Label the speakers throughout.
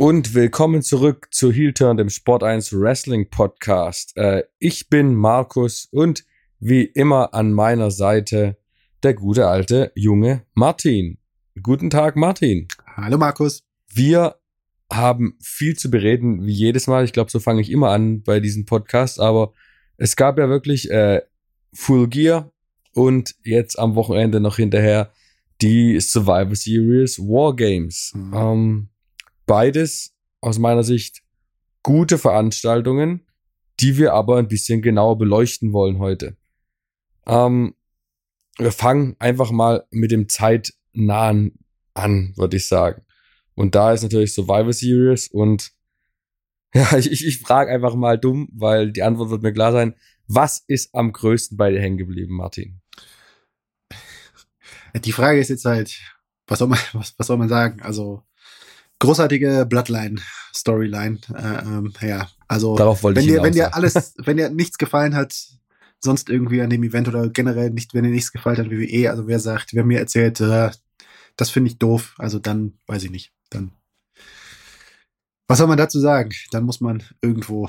Speaker 1: Und willkommen zurück zu Heel Turn, dem Sport 1 Wrestling Podcast. Äh, ich bin Markus und wie immer an meiner Seite der gute alte junge Martin. Guten Tag, Martin.
Speaker 2: Hallo, Markus.
Speaker 1: Wir haben viel zu bereden, wie jedes Mal. Ich glaube, so fange ich immer an bei diesem Podcast. Aber es gab ja wirklich äh, Full Gear und jetzt am Wochenende noch hinterher die Survivor Series War Games. Mhm. Ähm, beides aus meiner Sicht gute Veranstaltungen, die wir aber ein bisschen genauer beleuchten wollen heute. Ähm, wir fangen einfach mal mit dem zeitnahen an, würde ich sagen. Und da ist natürlich Survivor Series und ja, ich, ich, frage einfach mal dumm, weil die Antwort wird mir klar sein. Was ist am größten bei dir hängen geblieben, Martin?
Speaker 2: Die Frage ist jetzt halt, was soll man, was, was soll man sagen? Also, großartige Bloodline-Storyline. Äh, ähm, ja, also
Speaker 1: Darauf wollte
Speaker 2: wenn
Speaker 1: ich
Speaker 2: dir, wenn dir alles, wenn dir nichts gefallen hat, sonst irgendwie an dem Event oder generell nicht, wenn dir nichts gefallen hat, WWE, also wer sagt, wer mir erzählt, äh, das finde ich doof, also dann weiß ich nicht. Dann was soll man dazu sagen? Dann muss man irgendwo,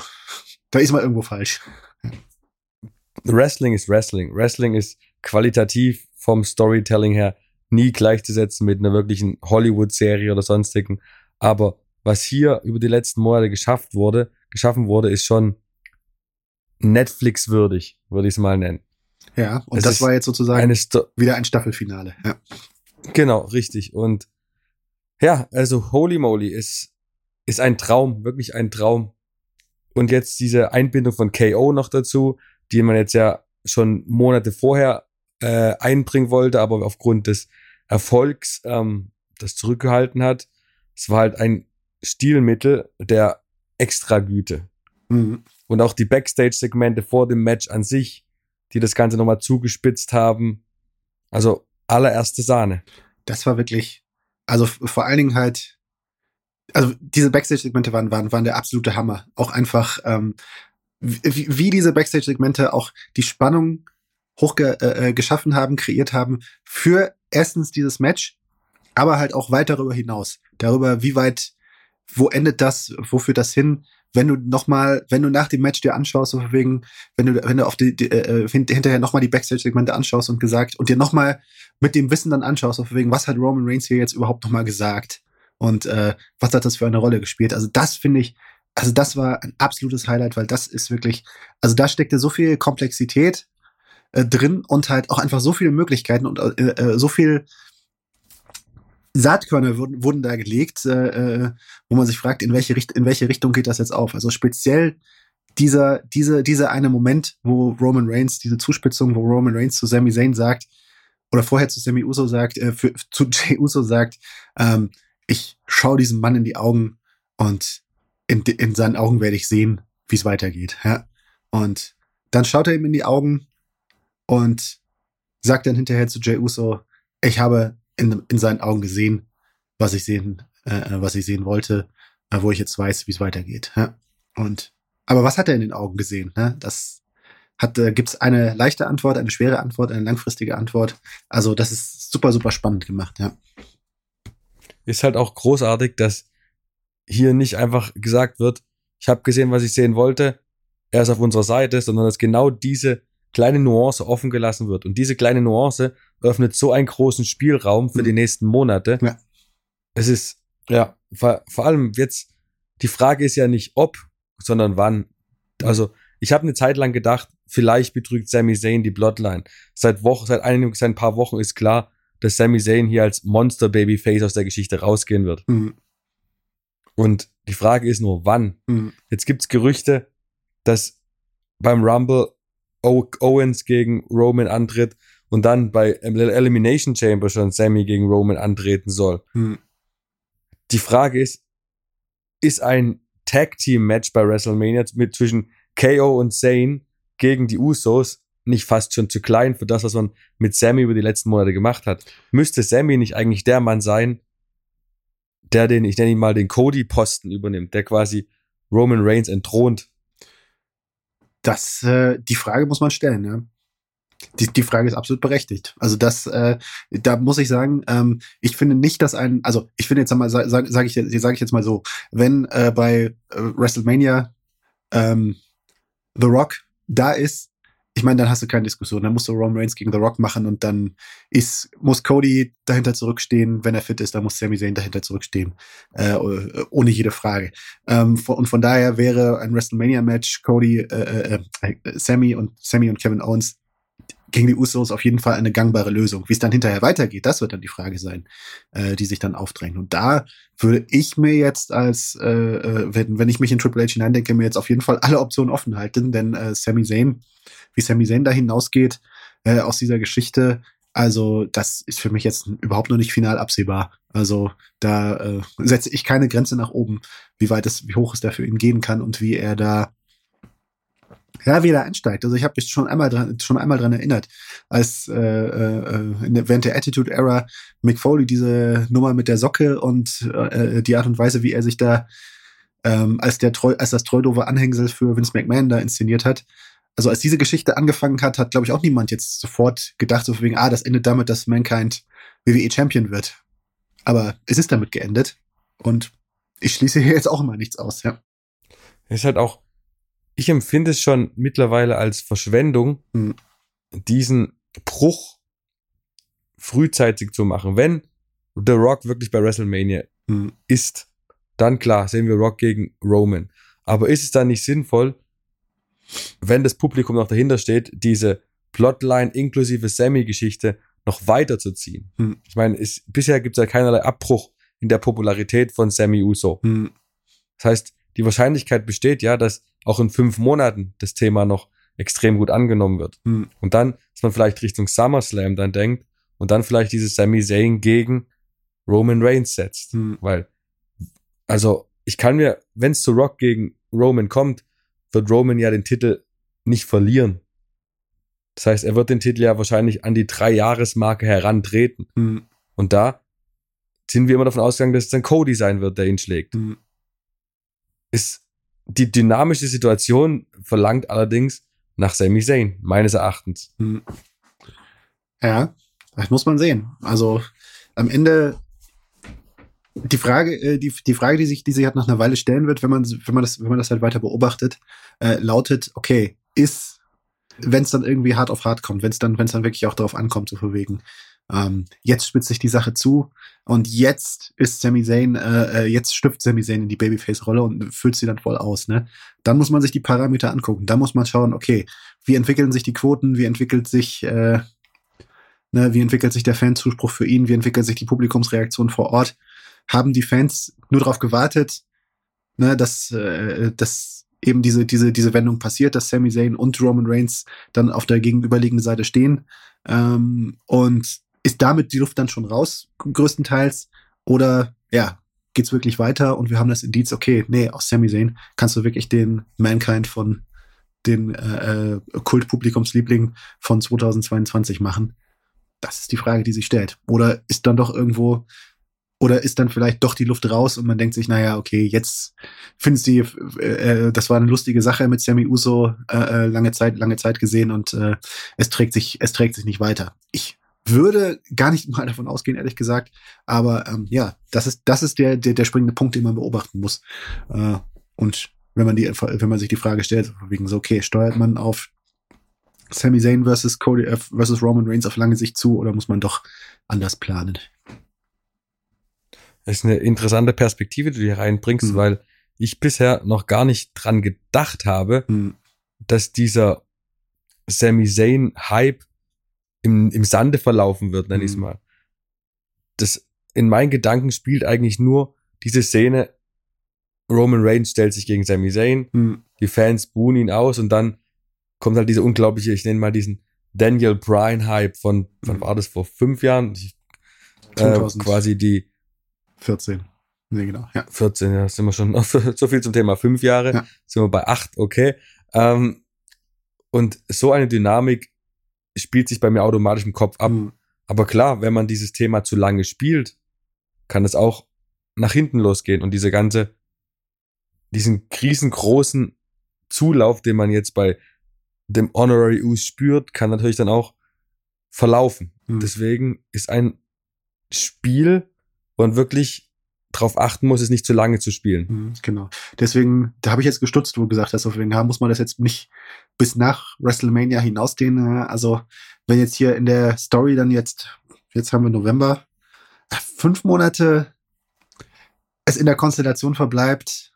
Speaker 2: da ist man irgendwo falsch.
Speaker 1: Wrestling ist Wrestling. Wrestling ist qualitativ vom Storytelling her nie gleichzusetzen mit einer wirklichen Hollywood-Serie oder sonstigen. Aber was hier über die letzten Monate geschafft wurde, geschaffen wurde, ist schon Netflix-würdig, würde ich es mal nennen.
Speaker 2: Ja, und es das war jetzt sozusagen wieder ein Staffelfinale. Ja.
Speaker 1: Genau, richtig. Und ja, also Holy Moly ist, ist ein Traum, wirklich ein Traum. Und jetzt diese Einbindung von KO noch dazu, die man jetzt ja schon Monate vorher äh, einbringen wollte, aber aufgrund des Erfolgs ähm, das zurückgehalten hat. Es war halt ein Stilmittel der Extragüte. Mhm. Und auch die Backstage-Segmente vor dem Match an sich, die das Ganze nochmal zugespitzt haben. Also allererste Sahne.
Speaker 2: Das war wirklich, also vor allen Dingen halt, also diese Backstage-Segmente waren, waren, waren der absolute Hammer. Auch einfach, ähm, wie, wie diese Backstage-Segmente auch die Spannung hochgeschaffen äh, äh haben, kreiert haben für erstens dieses Match, aber halt auch weit darüber hinaus. Darüber, wie weit, wo endet das, wo führt das hin? Wenn du nochmal, wenn du nach dem Match dir anschaust, so wegen, wenn du, wenn du auf die, die äh, hinterher nochmal die Backstage-Segmente anschaust und gesagt und dir nochmal mit dem Wissen dann anschaust, so wegen, was hat Roman Reigns hier jetzt überhaupt nochmal gesagt? Und äh, was hat das für eine Rolle gespielt? Also das finde ich, also das war ein absolutes Highlight, weil das ist wirklich, also da steckte so viel Komplexität äh, drin und halt auch einfach so viele Möglichkeiten und äh, äh, so viel Saatkörner wurden, wurden da gelegt, äh, äh, wo man sich fragt, in welche, in welche Richtung geht das jetzt auf? Also speziell dieser, diese, dieser eine Moment, wo Roman Reigns, diese Zuspitzung, wo Roman Reigns zu Sami Zayn sagt, oder vorher zu Sami Uso sagt, äh, für, zu Jay Uso sagt, ähm, ich schaue diesem Mann in die Augen und in, in seinen Augen werde ich sehen, wie es weitergeht. Ja? Und dann schaut er ihm in die Augen und sagt dann hinterher zu Jay Uso, ich habe in, in seinen Augen gesehen, was ich sehen, äh, was ich sehen wollte, äh, wo ich jetzt weiß, wie es weitergeht. Ja? Und aber was hat er in den Augen gesehen? Ne? Das hat, äh, gibt es eine leichte Antwort, eine schwere Antwort, eine langfristige Antwort. Also das ist super, super spannend gemacht, ja.
Speaker 1: Ist halt auch großartig, dass hier nicht einfach gesagt wird, ich habe gesehen, was ich sehen wollte, er ist auf unserer Seite, sondern dass genau diese kleine Nuance offen gelassen wird. Und diese kleine Nuance öffnet so einen großen Spielraum für mhm. die nächsten Monate. Ja. Es ist, ja, vor, vor allem jetzt, die Frage ist ja nicht ob, sondern wann. Also, ich habe eine Zeit lang gedacht, vielleicht betrügt Sami Zayn die Bloodline. Seit Wochen, seit einigen, seit ein paar Wochen ist klar, dass Sami Zayn hier als Monster Babyface aus der Geschichte rausgehen wird. Mhm. Und die Frage ist nur, wann? Mhm. Jetzt gibt's Gerüchte, dass beim Rumble Owens gegen Roman antritt und dann bei Elimination Chamber schon Sammy gegen Roman antreten soll. Hm. Die Frage ist, ist ein Tag Team Match bei WrestleMania mit zwischen KO und Zayn gegen die Usos nicht fast schon zu klein für das, was man mit Sammy über die letzten Monate gemacht hat? Müsste Sammy nicht eigentlich der Mann sein, der den, ich nenne ihn mal den Cody-Posten übernimmt, der quasi Roman Reigns entthront
Speaker 2: das, äh, die Frage muss man stellen, ja. Die, die Frage ist absolut berechtigt. Also das, äh, da muss ich sagen, ähm, ich finde nicht, dass ein, also ich finde jetzt mal, sage sag, ich, sag ich jetzt mal so, wenn äh, bei äh, WrestleMania ähm, The Rock da ist, ich meine, dann hast du keine Diskussion. Dann musst du Roman Reigns gegen The Rock machen und dann ist, muss Cody dahinter zurückstehen, wenn er fit ist, dann muss Sami Zayn dahinter zurückstehen. Äh, ohne jede Frage. Ähm, und von daher wäre ein WrestleMania-Match Cody, äh, äh, äh, Sammy und Sammy und Kevin Owens gegen die Usos auf jeden Fall eine gangbare Lösung. Wie es dann hinterher weitergeht, das wird dann die Frage sein, äh, die sich dann aufdrängt. Und da würde ich mir jetzt als, äh, äh wenn, wenn ich mich in Triple H hineindenke, mir jetzt auf jeden Fall alle Optionen offen halten, denn äh, Sami Zayn wie Sami Zayn da hinausgeht äh, aus dieser Geschichte. Also das ist für mich jetzt überhaupt noch nicht final absehbar. Also da äh, setze ich keine Grenze nach oben, wie weit es, wie hoch es da für ihn gehen kann und wie er da ja, wie er einsteigt. Also ich habe mich schon einmal dran, schon einmal dran erinnert, als äh, äh, während der Attitude Era Mick Foley diese Nummer mit der Socke und äh, die Art und Weise, wie er sich da ähm, als der treu, als das Treudove Anhängsel für Vince McMahon da inszeniert hat, also als diese Geschichte angefangen hat, hat, glaube ich, auch niemand jetzt sofort gedacht, so wegen, ah, das endet damit, dass Mankind WWE Champion wird. Aber es ist damit geendet. Und ich schließe hier jetzt auch immer nichts aus, ja.
Speaker 1: Ist halt auch, ich empfinde es schon mittlerweile als Verschwendung, hm. diesen Bruch frühzeitig zu machen. Wenn The Rock wirklich bei WrestleMania hm. ist, dann klar, sehen wir Rock gegen Roman. Aber ist es dann nicht sinnvoll, wenn das Publikum noch dahinter steht, diese Plotline inklusive Sammy-Geschichte noch weiterzuziehen. Hm. Ich meine, es, bisher gibt es ja keinerlei Abbruch in der Popularität von Sammy Uso. Hm. Das heißt, die Wahrscheinlichkeit besteht ja, dass auch in fünf Monaten das Thema noch extrem gut angenommen wird. Hm. Und dann, dass man vielleicht Richtung SummerSlam dann denkt und dann vielleicht dieses Sami Zayn gegen Roman Reigns setzt. Hm. Weil, also, ich kann mir, wenn es zu Rock gegen Roman kommt, wird Roman ja den Titel nicht verlieren. Das heißt, er wird den Titel ja wahrscheinlich an die Drei-Jahres-Marke herantreten. Mhm. Und da sind wir immer davon ausgegangen, dass es dann Cody sein wird, der ihn schlägt. Mhm. Ist die dynamische Situation verlangt allerdings nach Sami Zayn, meines Erachtens. Mhm.
Speaker 2: Ja, das muss man sehen. Also am Ende die Frage, äh, die, die Frage, die sich, die sich halt nach einer Weile stellen wird, wenn man, wenn man das, wenn man das halt weiter beobachtet, äh, lautet, okay, ist, wenn es dann irgendwie hart auf hart kommt, wenn es dann, wenn es dann wirklich auch darauf ankommt, zu verwegen. Ähm, jetzt spitzt sich die Sache zu und jetzt ist Sami Zayn, äh, äh jetzt stiftet Sami Zayn in die Babyface-Rolle und füllt sie dann voll aus, ne? Dann muss man sich die Parameter angucken. Da muss man schauen, okay, wie entwickeln sich die Quoten, wie entwickelt sich, äh, ne, wie entwickelt sich der Fanzuspruch für ihn, wie entwickelt sich die Publikumsreaktion vor Ort haben die Fans nur darauf gewartet, ne, dass, äh, dass eben diese, diese, diese Wendung passiert, dass Sami Zayn und Roman Reigns dann auf der gegenüberliegenden Seite stehen. Ähm, und ist damit die Luft dann schon raus, größtenteils? Oder ja, geht's wirklich weiter und wir haben das Indiz, okay, nee, aus Sami Zayn kannst du wirklich den Mankind von den äh, äh Kultpublikumsliebling von 2022 machen? Das ist die Frage, die sich stellt. Oder ist dann doch irgendwo oder ist dann vielleicht doch die Luft raus und man denkt sich, naja, okay, jetzt findest du, äh, äh, das war eine lustige Sache mit Sammy Uso, äh, äh, lange Zeit, lange Zeit gesehen und äh, es trägt sich, es trägt sich nicht weiter. Ich würde gar nicht mal davon ausgehen, ehrlich gesagt. Aber ähm, ja, das ist, das ist der, der, der springende Punkt, den man beobachten muss. Äh, und wenn man die, wenn man sich die Frage stellt, wegen so, okay, steuert man auf Sami Zayn versus Cody äh, versus Roman Reigns auf lange Sicht zu oder muss man doch anders planen?
Speaker 1: Das ist eine interessante Perspektive, die du hier reinbringst, mhm. weil ich bisher noch gar nicht dran gedacht habe, mhm. dass dieser Sami Zayn Hype im, im Sande verlaufen wird, nenne ich es mhm. mal. Das in meinen Gedanken spielt eigentlich nur diese Szene, Roman Reigns stellt sich gegen Sami Zayn, mhm. die Fans buhen ihn aus und dann kommt halt diese unglaubliche, ich nenne mal diesen Daniel Bryan Hype von, wann mhm. war das, vor fünf Jahren? Ich, äh, quasi die,
Speaker 2: 14. Nee, genau.
Speaker 1: Ja. 14, ja, sind wir schon so viel zum Thema fünf Jahre. Ja. Sind wir bei acht, okay. Ähm, und so eine Dynamik spielt sich bei mir automatisch im Kopf ab. Mhm. Aber klar, wenn man dieses Thema zu lange spielt, kann es auch nach hinten losgehen und diese ganze, diesen riesengroßen Zulauf, den man jetzt bei dem Honorary Us spürt, kann natürlich dann auch verlaufen.
Speaker 2: Hm.
Speaker 1: Deswegen ist ein Spiel, wo man wirklich drauf achten muss, es nicht zu lange zu spielen.
Speaker 2: Mhm, Genau. Deswegen, da habe ich jetzt gestutzt, wo du gesagt hast, auf wen haben, muss man das jetzt nicht bis nach WrestleMania hinausdehnen. Äh, Also, wenn jetzt hier in der Story dann jetzt, jetzt haben wir November, fünf Monate es in der Konstellation verbleibt,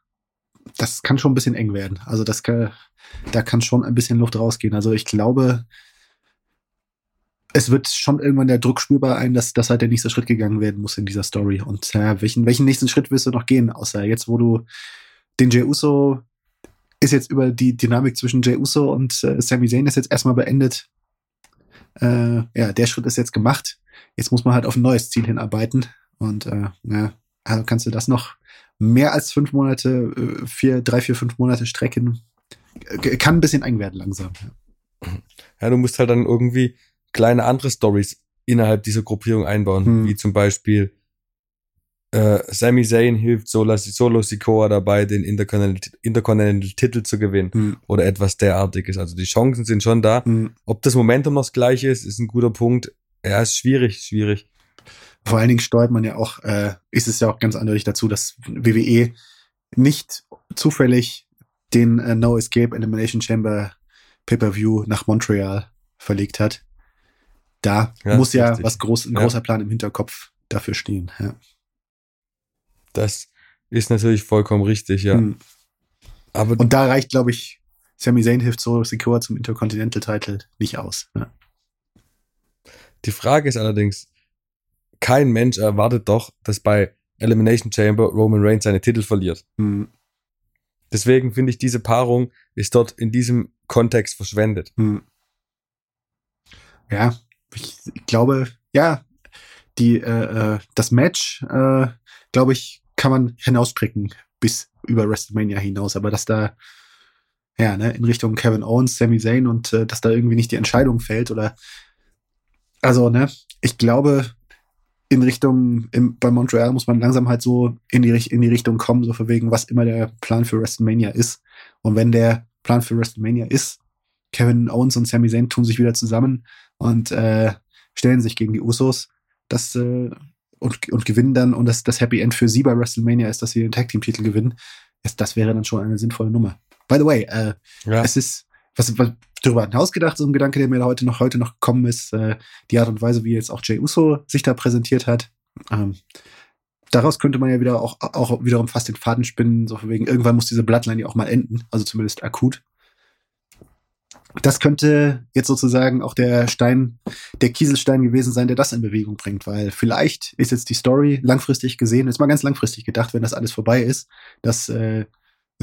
Speaker 2: das kann schon ein bisschen eng werden. Also, das kann, da kann schon ein bisschen Luft rausgehen. Also, ich glaube, es wird schon irgendwann der Druck spürbar ein, dass, dass halt der nächste Schritt gegangen werden muss in dieser Story. Und äh, welchen, welchen nächsten Schritt wirst du noch gehen, außer jetzt, wo du den Jey Uso ist jetzt über die Dynamik zwischen Jey Uso und äh, Sami Zayn ist jetzt erstmal beendet. Äh, ja, der Schritt ist jetzt gemacht. Jetzt muss man halt auf ein neues Ziel hinarbeiten. Und äh, ja, also kannst du das noch mehr als fünf Monate, äh, vier, drei, vier, fünf Monate strecken. Äh, Kann ein bisschen eng werden langsam. Ja.
Speaker 1: Ja, du musst halt dann irgendwie kleine andere Stories innerhalb dieser Gruppierung einbauen,
Speaker 2: Hm.
Speaker 1: wie zum Beispiel äh, Sami Zayn hilft Solo, Solo Sikoa dabei, den Intercontinental, Intercontinental Titel zu gewinnen
Speaker 2: Hm.
Speaker 1: oder etwas derartiges. Also die Chancen sind schon da.
Speaker 2: Hm.
Speaker 1: Ob das Momentum noch das gleiche ist, ist ein guter Punkt. Ja, ist schwierig, schwierig.
Speaker 2: Vor allen Dingen steuert man ja auch, äh, ist es ja auch ganz eindeutig dazu, dass WWE nicht zufällig den äh, No Escape Elimination Chamber Pay-Per-View nach Montreal verlegt hat. Da
Speaker 1: Ja,
Speaker 2: muss ja
Speaker 1: richtig.
Speaker 2: was groß, ein
Speaker 1: Ja.
Speaker 2: großer Plan im Hinterkopf dafür stehen. Ja.
Speaker 1: Das ist natürlich vollkommen richtig, ja.
Speaker 2: Hm.
Speaker 1: Aber
Speaker 2: Und da reicht, glaube ich, Sami Zayn hilft so Secure zum Intercontinental Title nicht aus. Ja.
Speaker 1: die Frage ist allerdings, kein Mensch erwartet doch, dass bei Elimination Chamber Roman Reigns seine Titel verliert.
Speaker 2: Hm.
Speaker 1: Deswegen finde ich, diese Paarung ist dort in diesem Kontext verschwendet.
Speaker 2: Hm. Ja, ich, glaube, ja, die, äh, äh, das Match, äh, glaube ich, kann man hinausstricken bis über WrestleMania hinaus, aber dass da, ja, ne, in Richtung Kevin Owens, Sami Zayn und äh, dass da irgendwie nicht die Entscheidung fällt oder, also, ne, ich glaube, in Richtung, im, bei Montreal muss man langsam halt so in die, in die Richtung kommen, so für wegen, was immer der Plan für WrestleMania ist. Und wenn der Plan für WrestleMania ist, Kevin Owens und Sami Zayn tun sich wieder zusammen und äh, stellen sich gegen die Usos. Das äh, und, und gewinnen dann und das, das Happy End für sie bei WrestleMania ist, dass sie den Tag Team Titel gewinnen. Das, das wäre dann schon eine sinnvolle Nummer. By the way, äh,
Speaker 1: Ja,
Speaker 2: es ist was, was darüber hinausgedacht, so ein Gedanke, der mir heute noch heute noch gekommen ist, äh, die Art und Weise, wie jetzt auch Jay Uso sich da präsentiert hat. Ähm, daraus könnte man ja wieder auch, auch wiederum fast den Faden spinnen, so von wegen, irgendwann muss diese Bloodline ja auch mal enden, also zumindest akut. Das könnte jetzt sozusagen auch der Stein, der Kieselstein gewesen sein, der das in Bewegung bringt, weil vielleicht ist jetzt die Story langfristig gesehen, jetzt mal ganz langfristig gedacht, wenn das alles vorbei ist, dass äh,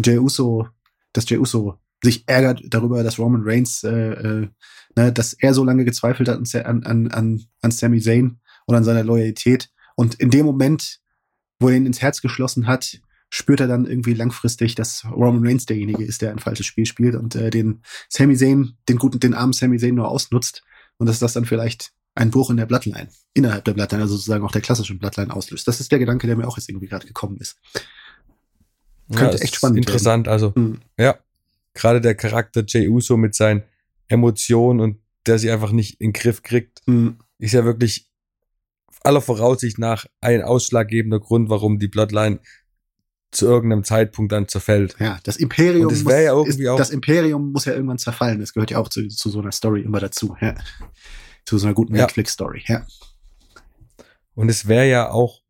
Speaker 2: Jay Uso, dass Jay Uso sich ärgert darüber, dass Roman Reigns, äh, äh, ne, dass er so lange gezweifelt hat an, an, an, an Sami Zayn und an seiner Loyalität. Und in dem Moment, wo er ihn ins Herz geschlossen hat, spürt er dann irgendwie langfristig, dass Roman Reigns derjenige ist, der ein falsches Spiel spielt und äh, den Sami Zayn, den guten, den armen Sami Zayn nur ausnutzt und dass das dann vielleicht einen Bruch in der Bloodline, innerhalb der Bloodline, also sozusagen auch der klassischen Bloodline auslöst. Das ist der Gedanke, der mir auch jetzt irgendwie gerade gekommen ist. könnte
Speaker 1: ja,
Speaker 2: echt spannend
Speaker 1: Interessant, also
Speaker 2: Hm.
Speaker 1: ja, gerade der Charakter Jey Uso mit seinen Emotionen und der sie einfach nicht in den Griff kriegt,
Speaker 2: Hm.
Speaker 1: ist ja wirklich aller Voraussicht nach ein ausschlaggebender Grund, warum die Bloodline zu irgendeinem Zeitpunkt dann zerfällt.
Speaker 2: Ja, das Imperium,
Speaker 1: Und es
Speaker 2: muss,
Speaker 1: wär ja irgendwie
Speaker 2: ist,
Speaker 1: auch-
Speaker 2: das Imperium muss ja irgendwann zerfallen. Das gehört ja auch zu, zu so einer Story immer dazu. Ja. Zu so einer guten
Speaker 1: Ja.
Speaker 2: Netflix-Story. Ja.
Speaker 1: Und es wäre ja auch,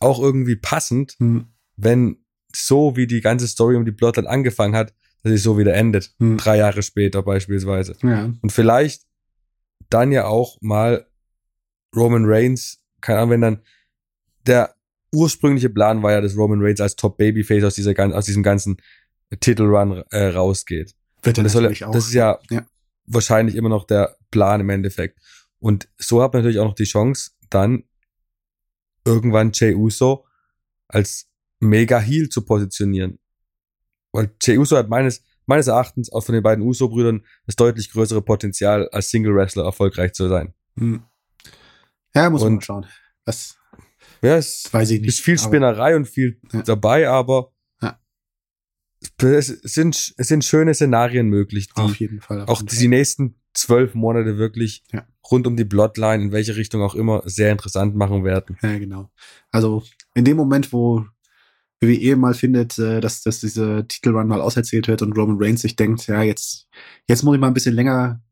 Speaker 1: auch irgendwie passend,
Speaker 2: Hm.
Speaker 1: wenn so wie die ganze Story um die Bloodline angefangen hat, dass sie so wieder endet.
Speaker 2: Hm.
Speaker 1: Drei Jahre später beispielsweise.
Speaker 2: ja.
Speaker 1: Und vielleicht dann ja auch mal Roman Reigns, keine Ahnung, wenn dann der ursprüngliche Plan war ja, dass Roman Reigns als Top Babyface aus dieser aus diesem ganzen Titelrun äh, rausgeht.
Speaker 2: Wird er
Speaker 1: Das, soll,
Speaker 2: auch.
Speaker 1: das ist ja,
Speaker 2: Ja.
Speaker 1: wahrscheinlich immer noch der Plan im Endeffekt. Und so hat man natürlich auch noch die Chance, dann irgendwann Jey Uso als Mega Heel zu positionieren. Weil Jey Uso hat meines, meines Erachtens auch von den beiden Uso-Brüdern das deutlich größere Potenzial, als Single-Wrestler erfolgreich zu sein.
Speaker 2: Hm. Ja, muss man
Speaker 1: Und-
Speaker 2: mal schauen. Das
Speaker 1: Ja, es
Speaker 2: weiß ich nicht.
Speaker 1: ist viel Spinnerei und viel
Speaker 2: Ja.
Speaker 1: dabei, aber
Speaker 2: Ja.
Speaker 1: es, sind, es sind schöne Szenarien möglich, die
Speaker 2: Auf jeden Fall. auf
Speaker 1: auch
Speaker 2: jeden
Speaker 1: die, die nächsten zwölf Monate wirklich
Speaker 2: Ja.
Speaker 1: rund um die Bloodline, in welche Richtung auch immer, sehr interessant machen werden.
Speaker 2: Ja, genau. Also in dem Moment, wo WWE mal findet, äh, dass, dass diese Titelrun mal auserzählt wird und Roman Reigns sich denkt, ja, jetzt, jetzt muss ich mal ein bisschen länger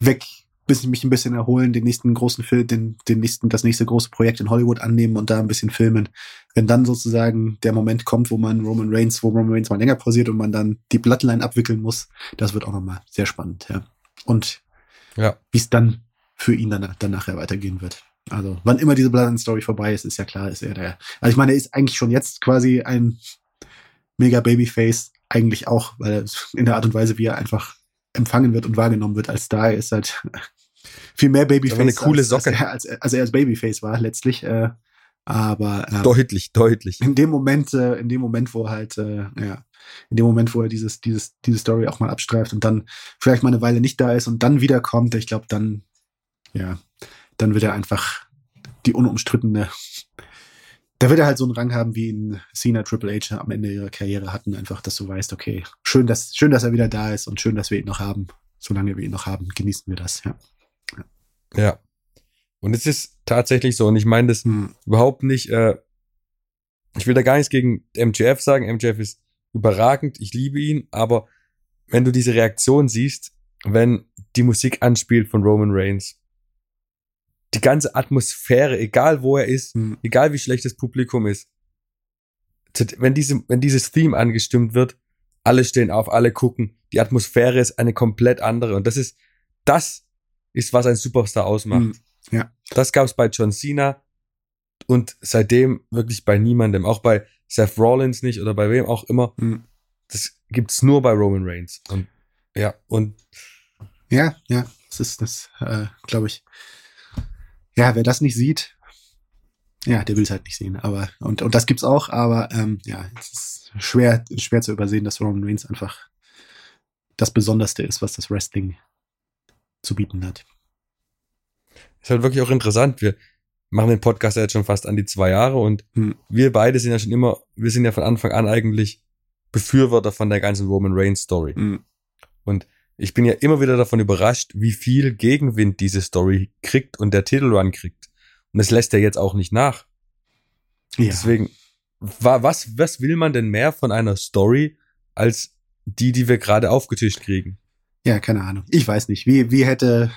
Speaker 2: weg, bis ich mich ein bisschen erholen, den nächsten großen Film, den, den nächsten, das nächste große Projekt in Hollywood annehmen und da ein bisschen filmen. Wenn dann sozusagen der Moment kommt, wo man Roman Reigns, wo Roman Reigns mal länger pausiert und man dann die Bloodline abwickeln muss, das wird auch nochmal sehr spannend, ja. Und ja. wie es dann für ihn dann, dann nachher weitergehen wird. Also, wann immer diese Bloodline-Story vorbei ist, ist ja klar, ist er der. Also, ich meine, er ist eigentlich schon jetzt quasi ein mega Babyface, eigentlich auch, weil in der Art und Weise, wie er einfach empfangen wird und wahrgenommen wird als Star, ist halt viel mehr Babyface.
Speaker 1: Eine coole Socke.
Speaker 2: Als, als, er, als er als Babyface war, letztlich. Äh, aber
Speaker 1: äh, deutlich, deutlich.
Speaker 2: In dem Moment, äh, in dem Moment, wo halt, äh, ja, in dem Moment, wo er dieses, dieses, diese Story auch mal abstreift und dann vielleicht mal eine Weile nicht da ist und dann wiederkommt, ich glaube, dann, ja, dann wird er einfach die unumstrittene. Da wird er halt so einen Rang haben, wie ihn Cena Triple H am Ende ihrer Karriere hatten, einfach, dass du weißt, okay, schön, dass, schön, dass er wieder da ist und schön, dass wir ihn noch haben. Solange wir ihn noch haben, genießen wir das, ja.
Speaker 1: Ja. ja. Und es ist tatsächlich so, und ich meine das hm. überhaupt nicht, äh, ich will da gar nichts gegen MJF sagen. MJF ist überragend, ich liebe ihn, aber wenn du diese Reaktion siehst, wenn die Musik anspielt von Roman Reigns, die ganze Atmosphäre, egal wo er ist, mhm. egal wie schlecht das Publikum ist, wenn, diese, wenn dieses Theme angestimmt wird, alle stehen auf, alle gucken, die Atmosphäre ist eine komplett andere und das ist, das ist, was ein Superstar ausmacht. Mhm.
Speaker 2: Ja.
Speaker 1: Das gab es bei John Cena und seitdem wirklich bei niemandem, auch bei Seth Rollins nicht oder bei wem auch immer. Mhm. Das gibt's nur bei Roman Reigns und ja und
Speaker 2: ja, ja, das ist das, äh, glaube ich, ja, wer das nicht sieht, ja, der will es halt nicht sehen. Aber und, und das gibt's auch, aber ähm, ja, es ist schwer, schwer zu übersehen, dass Roman Reigns einfach das Besonderste ist, was das Wrestling zu bieten hat.
Speaker 1: Ist halt wirklich auch interessant. Wir machen den Podcast ja jetzt schon fast an die zwei Jahre und hm. wir beide sind ja schon immer, wir sind ja von Anfang an eigentlich Befürworter von der ganzen Roman Reigns Story. Hm. Und ich bin ja immer wieder davon überrascht, wie viel Gegenwind diese Story kriegt und der Titelrun kriegt. Und es lässt ja jetzt auch nicht nach. Ja. Deswegen, was, was will man denn mehr von einer Story als die, die wir gerade aufgetischt kriegen?
Speaker 2: Ja, keine Ahnung. Ich weiß nicht. Wie, wie hätte,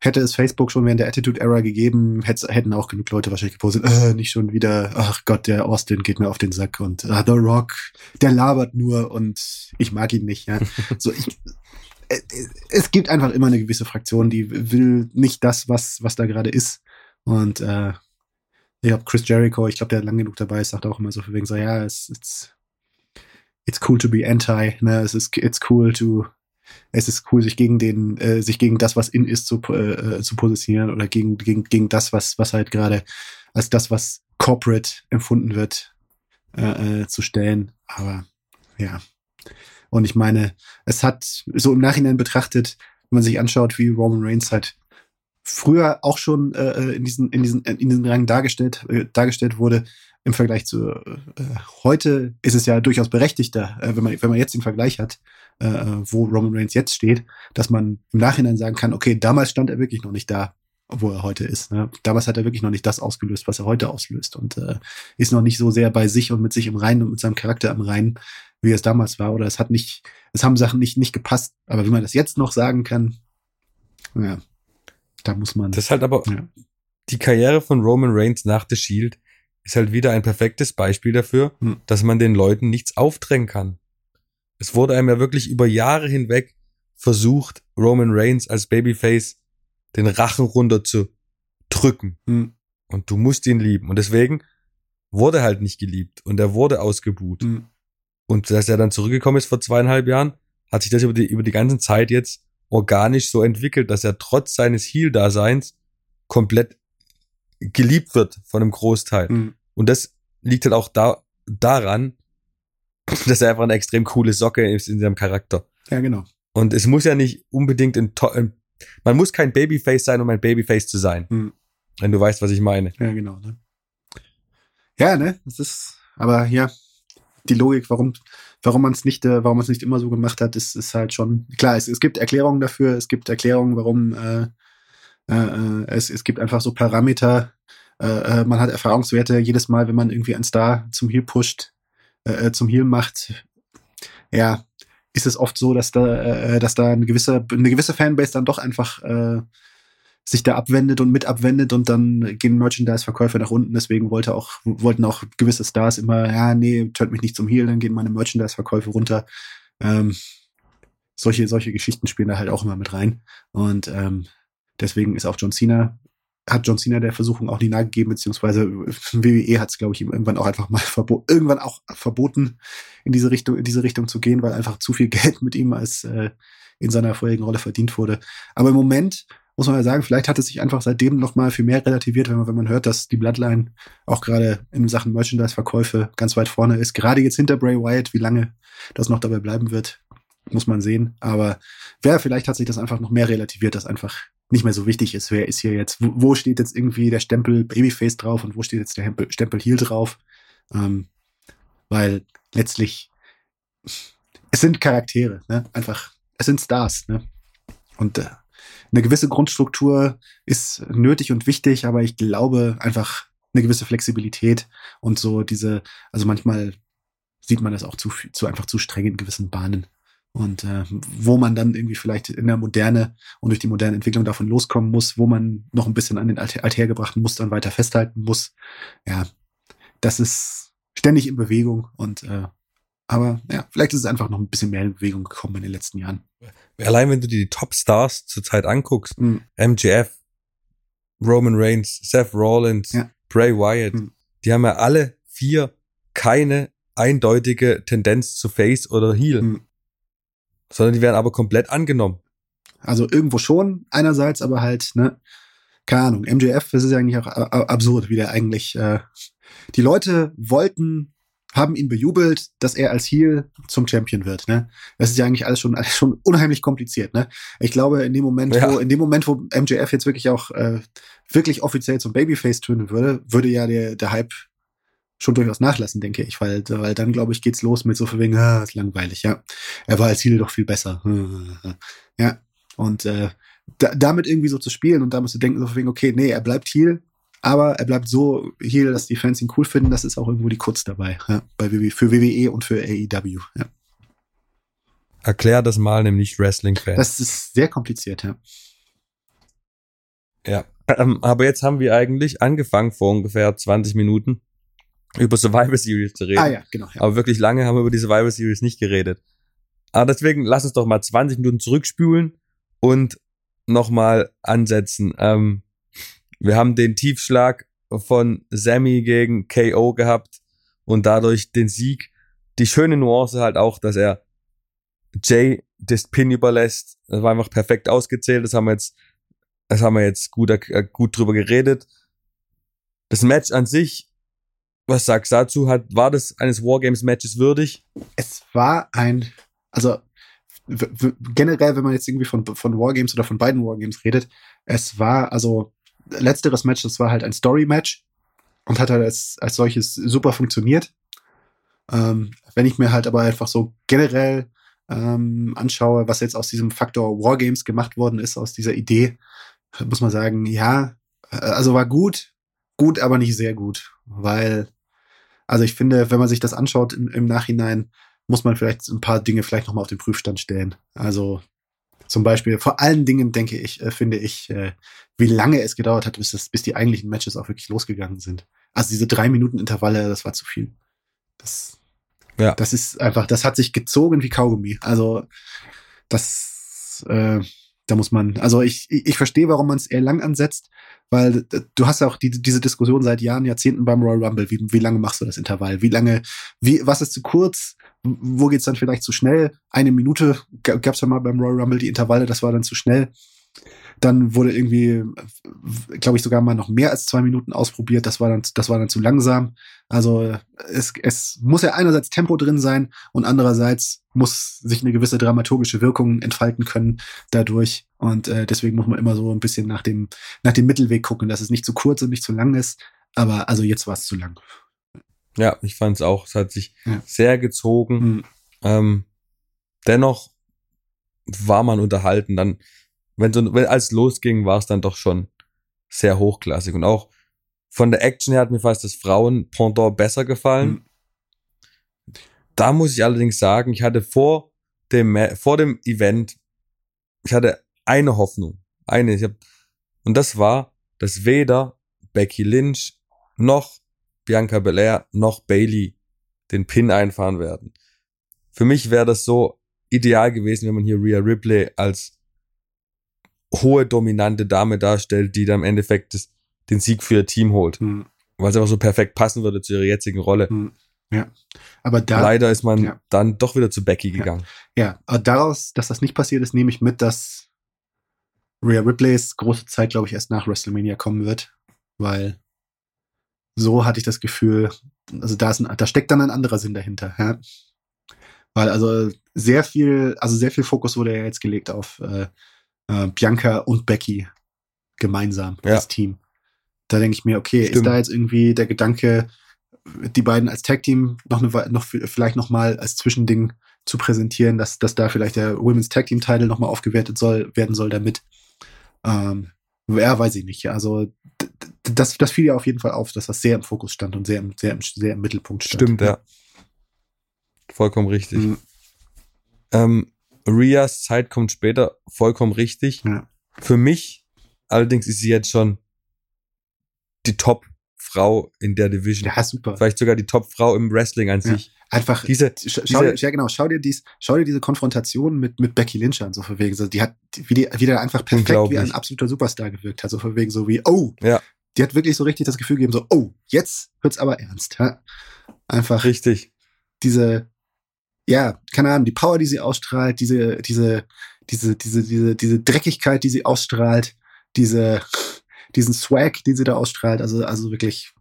Speaker 2: hätte es Facebook schon während der Attitude Era gegeben, hätten auch genug Leute wahrscheinlich gepostet, äh, nicht schon wieder, ach Gott, der Austin geht mir auf den Sack und uh, The Rock, der labert nur und ich mag ihn nicht, ja. So, ich, es gibt einfach immer eine gewisse Fraktion, die will nicht das, was, was da gerade ist. Und äh, ich glaube, Chris Jericho, ich glaube, der lang genug dabei ist, sagt auch immer so für wegen so, ja, it's, it's, it's cool to be anti, ne? Es ist it's cool to es ist cool, sich gegen den, äh, sich gegen das, was in ist, zu, äh, zu positionieren oder gegen, gegen, gegen das, was, was halt gerade als das, was corporate empfunden wird, äh, äh, zu stellen. Aber ja, und ich meine, es hat so im Nachhinein betrachtet, wenn man sich anschaut, wie Roman Reigns halt früher auch schon äh, äh in diesen in diesen in diesen Rang dargestellt äh, dargestellt wurde im Vergleich zu äh, heute ist es ja durchaus berechtigter, äh, wenn man wenn man jetzt den Vergleich hat, äh, wo Roman Reigns jetzt steht, dass man im Nachhinein sagen kann, okay, damals stand er wirklich noch nicht da, wo er heute ist. Ne? Damals hat er wirklich noch nicht das ausgelöst, was er heute auslöst und äh, ist noch nicht so sehr bei sich und mit sich im Reinen und mit seinem Charakter im Reinen, wie es damals war, oder es hat nicht, es haben Sachen nicht, nicht gepasst. Aber wie man das jetzt noch sagen kann, ja, da muss man.
Speaker 1: Das ist halt aber, ja. die Karriere von Roman Reigns nach The Shield ist halt wieder ein perfektes Beispiel dafür, hm. dass man den Leuten nichts aufdrängen kann. Es wurde einem ja wirklich über Jahre hinweg versucht, Roman Reigns als Babyface den Rachen runter zu drücken. Hm. Und du musst ihn lieben. Und deswegen wurde er halt nicht geliebt und er wurde ausgebuht. Hm. Und dass er dann zurückgekommen ist vor zweieinhalb Jahren, hat sich das über die, über die ganze Zeit jetzt organisch so entwickelt, dass er trotz seines Heal-Daseins komplett geliebt wird von einem Großteil. Mhm. Und das liegt halt auch da, daran, dass er einfach eine extrem coole Socke ist in seinem Charakter.
Speaker 2: Ja, genau.
Speaker 1: Und es muss ja nicht unbedingt ein, ein man muss kein Babyface sein, um ein Babyface zu sein. Mhm. Wenn du weißt, was ich meine.
Speaker 2: Ja, genau. Ne? Ja, ne? Das ist, aber ja, die Logik, warum, warum man es nicht, äh, warum man es nicht immer so gemacht hat, ist, ist halt schon klar. Es, es gibt Erklärungen dafür. Es gibt Erklärungen, warum, äh, Äh, äh, es, es gibt einfach so Parameter, äh, äh, man hat Erfahrungswerte jedes Mal, wenn man irgendwie einen Star zum Heal pusht, äh, zum Heal macht. Ja, ist es oft so, dass da, äh, dass da eine gewisse, eine gewisse Fanbase dann doch einfach äh, sich da abwendet und mit abwendet und dann gehen Merchandise-Verkäufe nach unten. Deswegen wollte auch, wollten auch gewisse Stars immer, ja, nee, tönt mich nicht zum Heal, dann gehen meine Merchandise-Verkäufe runter. Ähm, solche, solche Geschichten spielen da halt auch immer mit rein. Und ähm, deswegen ist auch John Cena, hat John Cena der Versuchung auch nie nahegegeben, beziehungsweise WWE hat es, glaube ich, ihm irgendwann auch einfach mal verboten, irgendwann auch verboten, in diese Richtung, in diese Richtung zu gehen, weil einfach zu viel Geld mit ihm als äh, in seiner vorherigen Rolle verdient wurde. Aber im Moment muss man ja sagen, vielleicht hat es sich einfach seitdem noch mal viel mehr relativiert, wenn man, wenn man hört, dass die Bloodline auch gerade in Sachen Merchandise-Verkäufe ganz weit vorne ist. Gerade jetzt hinter Bray Wyatt, wie lange das noch dabei bleiben wird, muss man sehen. Aber wer vielleicht hat sich das einfach noch mehr relativiert, dass einfach nicht mehr so wichtig ist, wer ist hier jetzt, wo, steht jetzt irgendwie der Stempel Babyface drauf und wo steht jetzt der Stempel Heel drauf. Ähm, weil letztlich es sind Charaktere, ne? Einfach, es sind Stars, ne? Und äh, eine gewisse Grundstruktur ist nötig und wichtig, aber ich glaube einfach eine gewisse Flexibilität und so diese, also manchmal sieht man das auch zu, zu einfach zu streng in gewissen Bahnen. Und äh, wo man dann irgendwie vielleicht in der Moderne und durch die moderne Entwicklung davon loskommen muss, wo man noch ein bisschen an den althergebrachten Mustern weiter festhalten muss. Ja, das ist ständig in Bewegung und äh, aber ja, vielleicht ist es einfach noch ein bisschen mehr in Bewegung gekommen in den letzten Jahren.
Speaker 1: Allein wenn du dir die Top-Stars zurzeit anguckst, mhm. MJF, Roman Reigns, Seth Rollins, ja. Bray Wyatt, mhm. die haben ja alle vier keine eindeutige Tendenz zu Face oder Heel. Mhm. Sondern die werden aber komplett angenommen.
Speaker 2: Also irgendwo schon, einerseits, aber halt, ne, keine Ahnung, MJF, das ist ja eigentlich auch absurd, wie der eigentlich, äh, die Leute wollten haben ihn bejubelt, dass er als Heel zum Champion wird. Ne? Das ist ja eigentlich alles schon, alles schon unheimlich kompliziert. Ne? Ich glaube, in dem Moment, ja. wo in dem Moment, wo MJF jetzt wirklich auch äh, wirklich offiziell zum Babyface tönen würde, würde ja der, der Hype schon durchaus nachlassen, denke ich, weil, weil dann, glaube ich, geht's los mit so von wegen, ah, ist langweilig, ja. Er war als Heel doch viel besser. Ja. Und äh, da, damit irgendwie so zu spielen und damit zu denken, so von wegen, okay, nee, er bleibt Heel, aber er bleibt so hier, dass die Fans ihn cool finden. Das ist auch irgendwo die Kurz dabei. Ja, bei WWE, für WWE und für AEW. Ja.
Speaker 1: Erklär das mal einem Nicht-Wrestling-Fan.
Speaker 2: Das ist sehr kompliziert, ja.
Speaker 1: Ja. Ähm, aber jetzt haben wir eigentlich angefangen vor ungefähr 20 Minuten über Survivor Series zu reden. Ah ja, genau. Ja. Aber wirklich lange haben wir über die Survivor Series nicht geredet. Aber deswegen lass uns doch mal 20 Minuten zurückspülen und nochmal ansetzen. Ähm, wir haben den Tiefschlag von Sammy gegen KO gehabt und dadurch den Sieg. Die schöne Nuance halt auch, dass er Jay das Pin überlässt. Das war einfach perfekt ausgezählt. Das haben wir jetzt, das haben wir jetzt gut, äh, gut drüber geredet. Das Match an sich, was sagst du dazu? Hat, war das eines Wargames-Matches würdig?
Speaker 2: Es war ein, also generell, wenn man jetzt irgendwie von, von Wargames oder von beiden Wargames redet, es war also letzteres Match, das war halt ein Story-Match und hat halt als, als solches super funktioniert. Ähm, wenn ich mir halt aber einfach so generell ähm, anschaue, was jetzt aus diesem Faktor Wargames gemacht worden ist, aus dieser Idee, muss man sagen, ja, äh, also war gut, gut, aber nicht sehr gut, weil, also ich finde, wenn man sich das anschaut im, im Nachhinein, muss man vielleicht ein paar Dinge vielleicht nochmal auf den Prüfstand stellen. Also zum Beispiel, vor allen Dingen denke ich, äh, finde ich, äh, wie lange es gedauert hat, bis, das, bis die eigentlichen Matches auch wirklich losgegangen sind. Also diese drei Minuten Intervalle, das war zu viel. Das, ja. das ist einfach, das hat sich gezogen wie Kaugummi. Also das, äh, da muss man, also ich, ich verstehe, warum man es eher lang ansetzt, weil du hast ja auch die, diese Diskussion seit Jahren, Jahrzehnten beim Royal Rumble. Wie, wie lange machst du das Intervall? Wie lange, wie, was ist zu kurz? wo geht's dann vielleicht zu schnell? Eine Minute gab's ja mal beim Royal Rumble die Intervalle, das war dann zu schnell. Dann wurde irgendwie, glaube ich, sogar mal noch mehr als zwei Minuten ausprobiert. Das war dann, das war dann zu langsam. Also es, es muss ja einerseits Tempo drin sein und andererseits muss sich eine gewisse dramaturgische Wirkung entfalten können dadurch. Und äh, deswegen muss man immer so ein bisschen nach dem, nach dem Mittelweg gucken, dass es nicht zu kurz und nicht zu lang ist. Aber also jetzt war es zu lang.
Speaker 1: Ja, ich fand es auch. Es hat sich ja. sehr gezogen. Mhm. Ähm, dennoch war man unterhalten. Dann wenn so, wenn als losging, war es dann doch schon sehr hochklassig. Und auch von der Action her hat mir fast das Frauen-Pendant besser gefallen.
Speaker 2: Mhm.
Speaker 1: Da muss ich allerdings sagen, ich hatte vor dem, vor dem Event, ich hatte eine Hoffnung. Eine. Ich hab, und das war, dass weder Becky Lynch noch Bianca Belair noch Bailey den Pin einfahren werden. Für mich wäre das so ideal gewesen, wenn man hier Rhea Ripley als hohe dominante Dame darstellt, die dann im Endeffekt das, den Sieg für ihr Team holt,
Speaker 2: Hm,
Speaker 1: weil es einfach so perfekt passen würde zu ihrer jetzigen Rolle.
Speaker 2: hm, ja. Aber da,
Speaker 1: Leider ist man
Speaker 2: ja.
Speaker 1: dann doch wieder zu Becky gegangen.
Speaker 2: ja, aber daraus, dass das nicht passiert ist, nehme ich mit, dass Rhea Ripleys große Zeit, glaube ich, erst nach WrestleMania kommen wird, weil so hatte ich das Gefühl, also da, ist ein, da steckt dann ein anderer Sinn dahinter, ja. Weil also sehr viel, also sehr viel Fokus wurde ja jetzt gelegt auf äh, äh, Bianca und Becky gemeinsam
Speaker 1: Ja.
Speaker 2: als Team. Da denke ich mir, okay, ist
Speaker 1: Stimmt.
Speaker 2: da jetzt irgendwie der Gedanke, die beiden als Tag Team noch eine, noch vielleicht noch mal als Zwischending zu präsentieren, dass, dass da vielleicht der Women's Tag Team Title noch mal aufgewertet soll werden soll damit. Ähm, ja, weiß ich nicht. Also das, das fiel ja auf jeden Fall auf, dass das sehr im Fokus stand und sehr, im- sehr, im- sehr im Mittelpunkt stand.
Speaker 1: Stimmt, ja. Vollkommen richtig.
Speaker 2: Mhm.
Speaker 1: Ähm, Rias Zeit kommt später, vollkommen richtig.
Speaker 2: Ja.
Speaker 1: Für mich allerdings ist sie jetzt schon die Top-Frau in der Division.
Speaker 2: Ja, super.
Speaker 1: Vielleicht sogar die Top-Frau im Wrestling an
Speaker 2: Ja.
Speaker 1: sich.
Speaker 2: Einfach,
Speaker 1: Diese,
Speaker 2: Sch- Schau
Speaker 1: diese-
Speaker 2: dir, ja genau, schau dir dies, schau dir diese Konfrontation mit, mit Becky Lynch an, so von wegen, so, die hat, wie die, wie der einfach perfekt wie ein absoluter Superstar gewirkt hat, so von wegen, so wie, oh,
Speaker 1: Ja.
Speaker 2: die hat wirklich so richtig das Gefühl gegeben, so, oh, jetzt wird's aber ernst, ja? Einfach
Speaker 1: richtig.
Speaker 2: diese, ja, keine Ahnung, die Power, die sie ausstrahlt, diese, diese, diese, diese, diese, diese Dreckigkeit, die sie ausstrahlt, diese, diesen Swag, den sie da ausstrahlt, also, also wirklich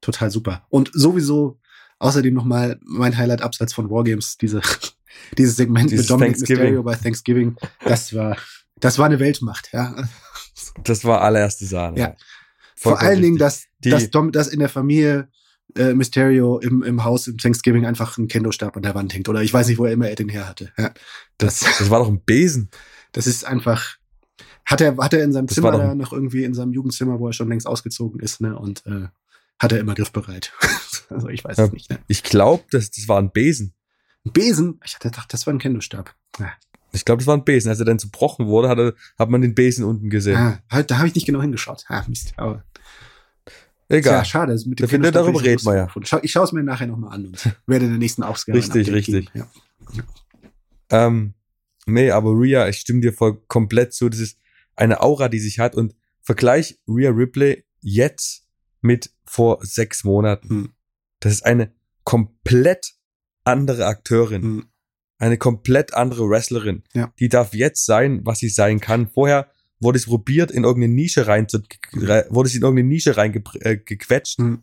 Speaker 2: total super. Und sowieso außerdem nochmal mein Highlight abseits von Wargames, diese, dieses Segment
Speaker 1: Dieses
Speaker 2: mit Dominic. Mysterio bei Thanksgiving, das war, das war eine Weltmacht, ja.
Speaker 1: Das war allererste Sahne.
Speaker 2: Ja. Vor allen Dingen, dass, dass, Dom, dass in der Familie äh, Mysterio im, im Haus im Thanksgiving einfach ein Kendo-Stab an der Wand hängt. Oder ich weiß nicht, wo er immer er den her hatte. Ja, das,
Speaker 1: Das war doch ein Besen.
Speaker 2: das ist einfach. Hat er, hat er in seinem
Speaker 1: Das
Speaker 2: Zimmer da noch irgendwie in seinem Jugendzimmer, wo er schon längst ausgezogen ist, ne? Und äh, hat er immer griffbereit. also ich weiß
Speaker 1: Ja.
Speaker 2: es nicht. Ne?
Speaker 1: Ich glaube, das, das war ein Besen.
Speaker 2: Ein Besen? Ich hatte gedacht, das war ein Kendo-Stab. Ja.
Speaker 1: Ich glaube, das war ein Besen. Als er dann zerbrochen wurde, hat, er, hat man den Besen unten gesehen.
Speaker 2: Ah, halt, da habe ich nicht genau hingeschaut. Ah, Mist. Aber
Speaker 1: Egal.
Speaker 2: Ja, schade. das Mit dem Kendo-Stab
Speaker 1: darüber reden wir ja.
Speaker 2: Schau, ich schaue es mir nachher nochmal an und werde in der nächsten Ausgabe
Speaker 1: Richtig, richtig.
Speaker 2: geben. Ja.
Speaker 1: Ähm, nee, aber Rhea, ich stimme dir voll komplett zu. Das ist eine Aura, die sich hat. Und vergleich Rhea Ripley jetzt mit vor sechs Monaten.
Speaker 2: Hm.
Speaker 1: Das ist eine komplett andere Akteurin.
Speaker 2: Hm.
Speaker 1: Eine komplett andere Wrestlerin.
Speaker 2: Ja.
Speaker 1: Die darf jetzt sein, was sie sein kann. Vorher wurde es probiert, in irgendeine Nische rein zu, wurde sie in irgendeine Nische reingequetscht,
Speaker 2: Hm.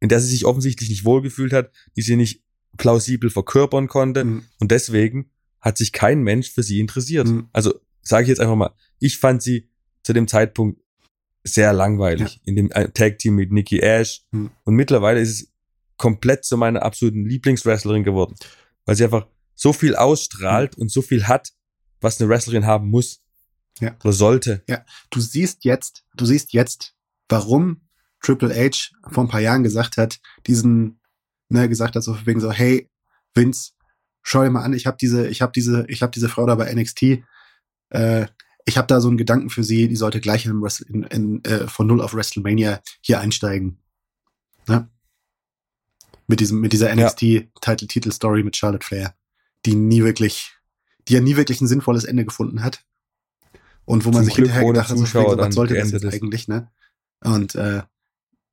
Speaker 1: in der sie sich offensichtlich nicht wohlgefühlt hat, die sie nicht plausibel verkörpern konnte.
Speaker 2: Hm.
Speaker 1: Und deswegen hat sich kein Mensch für sie interessiert.
Speaker 2: Mhm.
Speaker 1: Also sage ich jetzt einfach mal, ich fand sie zu dem Zeitpunkt sehr langweilig in dem äh, Tag-Team mit Nikki Ash.
Speaker 2: Mhm.
Speaker 1: Und mittlerweile ist es komplett zu meiner absoluten Lieblingswrestlerin geworden, weil sie einfach so viel ausstrahlt und so viel hat, was eine Wrestlerin haben muss
Speaker 2: Ja.
Speaker 1: oder sollte.
Speaker 2: du siehst jetzt, du siehst jetzt, warum Triple H vor ein paar Jahren gesagt hat, diesen, ne, gesagt hat so wegen so, hey, Vince, schau dir mal an, ich habe diese, ich habe diese, ich habe diese Frau da bei NXT, äh, ich habe da so einen Gedanken für sie, die sollte gleich in, in, in, äh, von null auf WrestleMania hier einsteigen. Ne? Mit diesem, mit dieser
Speaker 1: Ja.
Speaker 2: NXT-Title-Titel-Story mit Charlotte Flair, die nie wirklich, die ja nie wirklich ein sinnvolles Ende gefunden hat. Und wo man
Speaker 1: Zum
Speaker 2: sich
Speaker 1: Glück
Speaker 2: hinterher gedacht hat, so,
Speaker 1: Zuschauer
Speaker 2: was
Speaker 1: dann
Speaker 2: sollte das jetzt
Speaker 1: ist.
Speaker 2: eigentlich, ne? Und äh,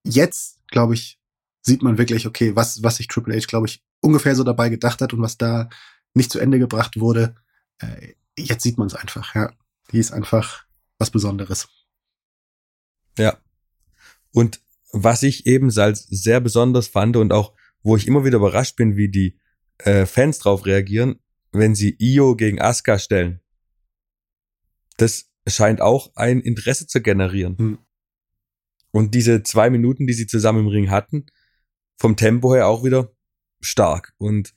Speaker 2: jetzt, glaube ich, sieht man wirklich, okay, was, was sich Triple H, glaube ich, ungefähr so dabei gedacht hat und was da nicht zu Ende gebracht wurde. Äh, jetzt sieht man es einfach, ja. Die ist einfach was Besonderes.
Speaker 1: Ja. Und was ich eben als sehr besonders fand und auch, wo ich immer wieder überrascht bin, wie die äh, Fans drauf reagieren, wenn sie Io gegen Asuka stellen. Das scheint auch ein Interesse zu generieren.
Speaker 2: Hm.
Speaker 1: Und diese zwei Minuten, die sie zusammen im Ring hatten, vom Tempo her auch wieder stark. Und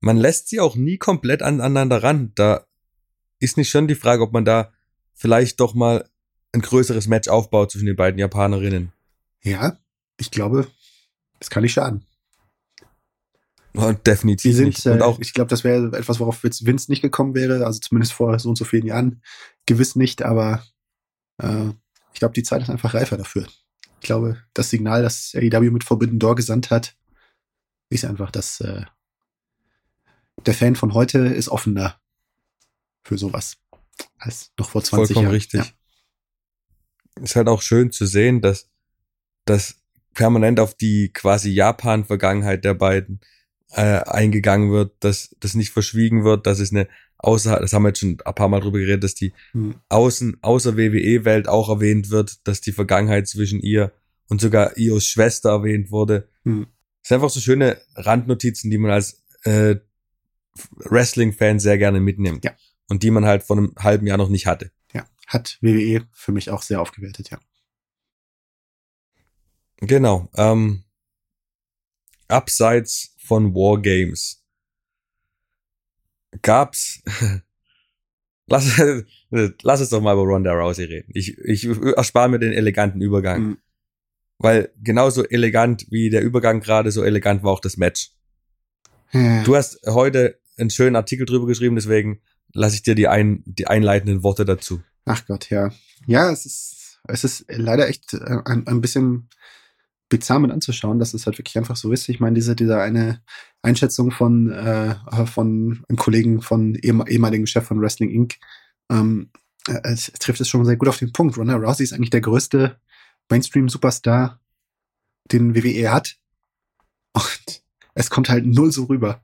Speaker 1: man lässt sie auch nie komplett aneinander ran. Da ist nicht schon die Frage, ob man da vielleicht doch mal ein größeres Match aufbaut zwischen den beiden Japanerinnen.
Speaker 2: Ja, ich glaube, das kann nicht schaden.
Speaker 1: Und definitiv
Speaker 2: sind,
Speaker 1: nicht. Und
Speaker 2: äh,
Speaker 1: auch,
Speaker 2: ich glaube, das wäre etwas, worauf jetzt Vince nicht gekommen wäre, also zumindest vor so und so vielen Jahren. Gewiss nicht, aber äh, ich glaube, die Zeit ist einfach reifer dafür. Ich glaube, das Signal, das AEW mit Forbidden Door gesandt hat, ist einfach, dass äh, der Fan von heute ist offener für sowas als noch vor 20
Speaker 1: vollkommen
Speaker 2: Jahren.
Speaker 1: richtig. Ist halt auch schön zu sehen, dass, dass permanent auf die quasi Japan-Vergangenheit der beiden äh, eingegangen wird, dass das nicht verschwiegen wird, dass es eine außer, das haben wir jetzt schon ein paar Mal drüber geredet, dass die
Speaker 2: Hm.
Speaker 1: außen, außer WWE-Welt auch erwähnt wird, dass die Vergangenheit zwischen ihr und sogar Ios Schwester erwähnt wurde.
Speaker 2: Hm.
Speaker 1: Das sind einfach so schöne Randnotizen, die man als äh, Wrestling-Fan sehr gerne mitnimmt.
Speaker 2: Ja.
Speaker 1: Und die man halt vor einem halben Jahr noch nicht hatte.
Speaker 2: Ja, hat WWE für mich auch sehr aufgewertet, ja.
Speaker 1: Genau. Ähm, abseits von Wargames gab's. lass, lass es doch mal über Ronda Rousey reden. Ich, ich erspare mir den eleganten Übergang.
Speaker 2: Mhm.
Speaker 1: Weil genauso elegant wie der Übergang gerade, so elegant war auch das Match. Du hast heute einen schönen Artikel drüber geschrieben, deswegen lasse ich dir die, ein, die einleitenden Worte dazu.
Speaker 2: Ach Gott, ja. Ja, es ist, es ist leider echt äh, ein, ein bisschen mit anzuschauen, dass es halt wirklich einfach so ist. Ich meine, diese, diese eine Einschätzung von, äh, von einem Kollegen von ehem, ehemaligen Chef von Wrestling Inc. Ähm, äh, trifft es schon sehr gut auf den Punkt. Ronda Rousey ist eigentlich der größte Mainstream-Superstar, den WWE hat. Und es kommt halt null so rüber.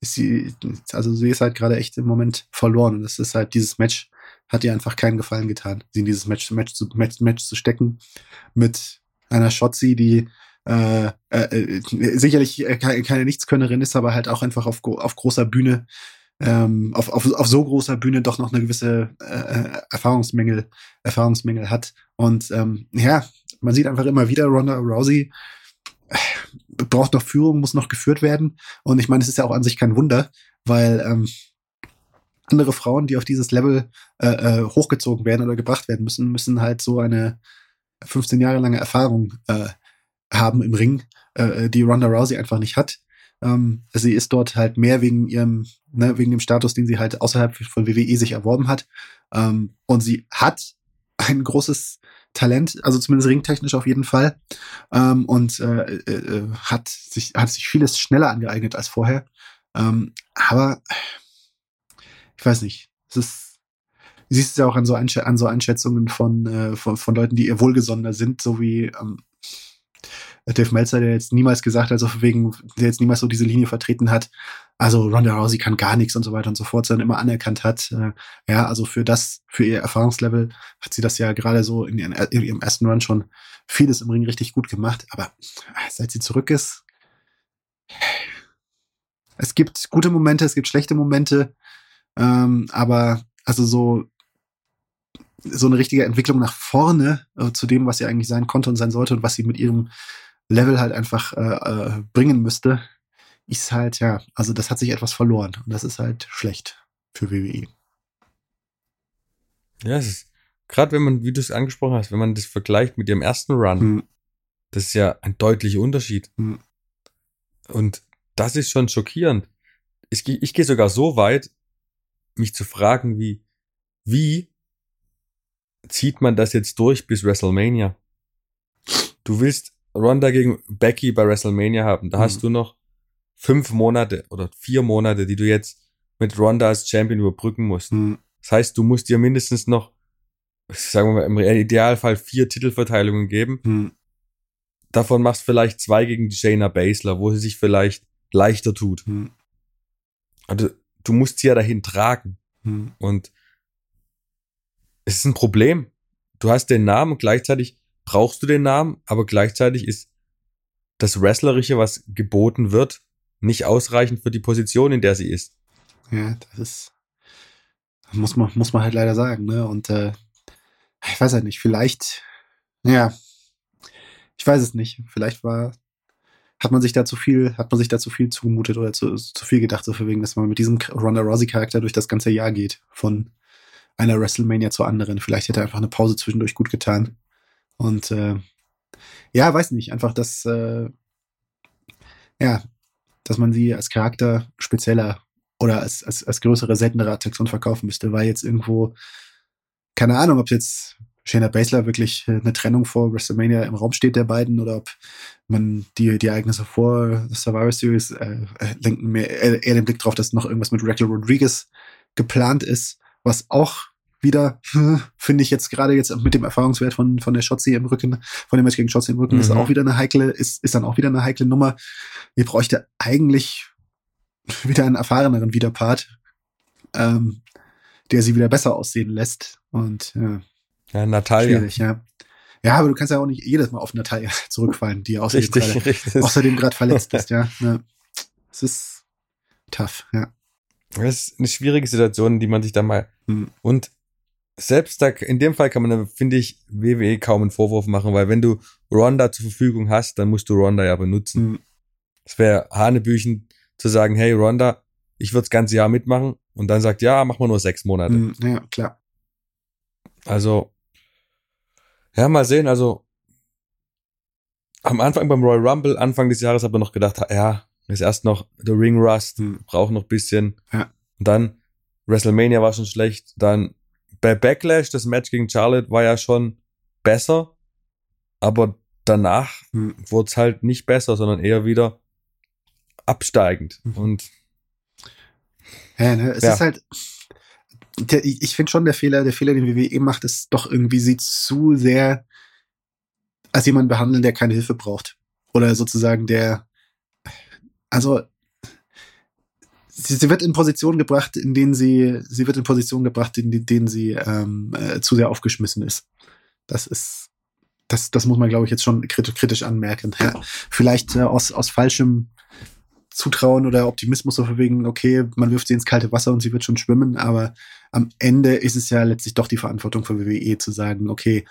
Speaker 2: Sie, also sie ist halt gerade echt im Moment verloren. Und das ist halt, dieses Match hat ihr einfach keinen Gefallen getan, sie in dieses Match, Match, Match, Match zu stecken mit einer Shotzi, die äh, äh, sicherlich keine, keine Nichtskönnerin ist, aber halt auch einfach auf, auf großer Bühne, ähm, auf, auf, auf so großer Bühne doch noch eine gewisse äh, Erfahrungsmängel, Erfahrungsmängel hat. Und ähm, ja, man sieht einfach immer wieder, Ronda Rousey äh, braucht noch Führung, muss noch geführt werden. Und ich meine, es ist ja auch an sich kein Wunder, weil ähm, andere Frauen, die auf dieses Level äh, äh, hochgezogen werden oder gebracht werden müssen, müssen halt so eine 15 Jahre lange Erfahrung äh, haben im Ring, äh, die Ronda Rousey einfach nicht hat. Ähm, sie ist dort halt mehr wegen ihrem, ne, wegen dem Status, den sie halt außerhalb von WWE sich erworben hat. Ähm, und sie hat ein großes Talent, also zumindest ringtechnisch auf jeden Fall. Ähm, und äh, äh, hat sich hat sich vieles schneller angeeignet als vorher. Ähm, aber ich weiß nicht. Es ist, siehst es ja auch an so, Einsch an so Einschätzungen von, äh, von, von Leuten, die ihr wohlgesonnener sind, so wie ähm, Dave Meltzer, der jetzt niemals gesagt hat, also wegen, der jetzt niemals so diese Linie vertreten hat, also Ronda Rousey kann gar nichts und so weiter und so fort, sondern immer anerkannt hat, äh, ja, also für das, für ihr Erfahrungslevel hat sie das ja gerade so in, ihren, in ihrem ersten Run schon vieles im Ring richtig gut gemacht, aber seit sie zurück ist, es gibt gute Momente, es gibt schlechte Momente, ähm, aber also so so eine richtige Entwicklung nach vorne äh, zu dem, was sie eigentlich sein konnte und sein sollte und was sie mit ihrem Level halt einfach äh, äh, bringen müsste, ist halt, ja, also das hat sich etwas verloren und das ist halt schlecht für WWE.
Speaker 1: Ja, es ist, gerade wenn man, wie du es angesprochen hast, wenn man das vergleicht mit ihrem ersten Run,
Speaker 2: Hm.
Speaker 1: das ist ja ein deutlicher Unterschied.
Speaker 2: Hm.
Speaker 1: Und das ist schon schockierend. Ich, ich gehe sogar so weit, mich zu fragen, wie, wie zieht man das jetzt durch bis WrestleMania? Du willst Ronda gegen Becky bei WrestleMania haben. Da
Speaker 2: Mhm.
Speaker 1: hast du noch fünf Monate oder vier Monate, die du jetzt mit Ronda als Champion überbrücken musst.
Speaker 2: Hm.
Speaker 1: Das heißt, du musst dir mindestens noch, sagen wir mal, im Idealfall vier Titelverteilungen geben.
Speaker 2: Hm.
Speaker 1: Davon machst du vielleicht zwei gegen die Shayna Baszler, wo sie sich vielleicht leichter tut.
Speaker 2: Hm.
Speaker 1: Also, du musst sie ja dahin tragen.
Speaker 2: Hm.
Speaker 1: Und es ist ein Problem. Du hast den Namen und gleichzeitig brauchst du den Namen, aber gleichzeitig ist das Wrestlerische, was geboten wird, nicht ausreichend für die Position, in der sie ist.
Speaker 2: Ja, das ist, muss man, muss man halt leider sagen, ne? Und äh, ich weiß halt nicht, vielleicht, ja, ich weiß es nicht. Vielleicht war, hat man sich da zu viel, hat man sich da zu viel zugemutet oder zu, zu viel gedacht, so für wegen, dass man mit diesem Ronda Rousey Charakter durch das ganze Jahr geht. Von einer WrestleMania zur anderen. Vielleicht hätte einfach eine Pause zwischendurch gut getan. Und äh, ja, weiß nicht, einfach das, äh, ja, dass man sie als Charakter spezieller oder als, als, als größere, seltenere Attraktion verkaufen müsste, weil jetzt irgendwo, keine Ahnung, ob jetzt Shayna Baszler wirklich eine Trennung vor WrestleMania im Raum steht der beiden oder ob man die, die Ereignisse vor Survivor Series äh, äh lenken mehr eher, eher den Blick drauf, dass noch irgendwas mit Raquel Rodriguez geplant ist, was auch wieder, finde ich jetzt gerade jetzt mit dem Erfahrungswert von, von der Shotzi im Rücken, von dem Match gegen Shotzi im Rücken, mhm. ist auch wieder eine heikle, ist, ist dann auch wieder eine heikle Nummer. Ihr bräuchte eigentlich wieder einen erfahreneren Widerpart, ähm, der sie wieder besser aussehen lässt. Und ja,
Speaker 1: ja, Natalia.
Speaker 2: Schwierig, ja. Ja, aber du kannst ja auch nicht jedes Mal auf Natalia zurückfallen, die außerdem gerade verletzt ist, ja. ja. Es ist tough, ja.
Speaker 1: Das ist eine schwierige Situation, die man sich da mal hm. und selbst da, in dem Fall kann man, finde ich, WWE kaum einen Vorwurf machen, weil wenn du Ronda zur Verfügung hast, dann musst du Ronda ja benutzen. Hm. Es wäre Hanebüchen zu sagen, hey Ronda, ich würde das ganze Jahr mitmachen und dann sagt, ja, mach mal nur sechs Monate. Hm,
Speaker 2: ja, klar.
Speaker 1: Also, ja, mal sehen. Also am Anfang beim Royal Rumble, Anfang des Jahres, habe ich noch gedacht, ja, ist erst noch der Ring Rust, hm. braucht noch bisschen.
Speaker 2: Ja.
Speaker 1: Und dann WrestleMania war schon schlecht. Dann bei Backlash, das Match gegen Charlotte war ja schon besser, aber danach hm. wurde es halt nicht besser, sondern eher wieder absteigend. Hm. Und
Speaker 2: ja, ne, es ja. ist halt, der, ich finde schon der Fehler, der Fehler, den WWE macht, ist doch irgendwie sie zu sehr als jemand behandeln, der keine Hilfe braucht. Oder sozusagen der, also sie, sie wird in Positionen gebracht, in denen sie, sie wird in Positionen gebracht, in denen sie ähm, äh, zu sehr aufgeschmissen ist. Das ist, das, das muss man, glaube ich, jetzt schon kritisch anmerken. Ja, vielleicht äh, aus, aus falschem Zutrauen oder Optimismus so wegen, okay, man wirft sie ins kalte Wasser und sie wird schon schwimmen, aber am Ende ist es ja letztlich doch die Verantwortung von WWE zu sagen, okay,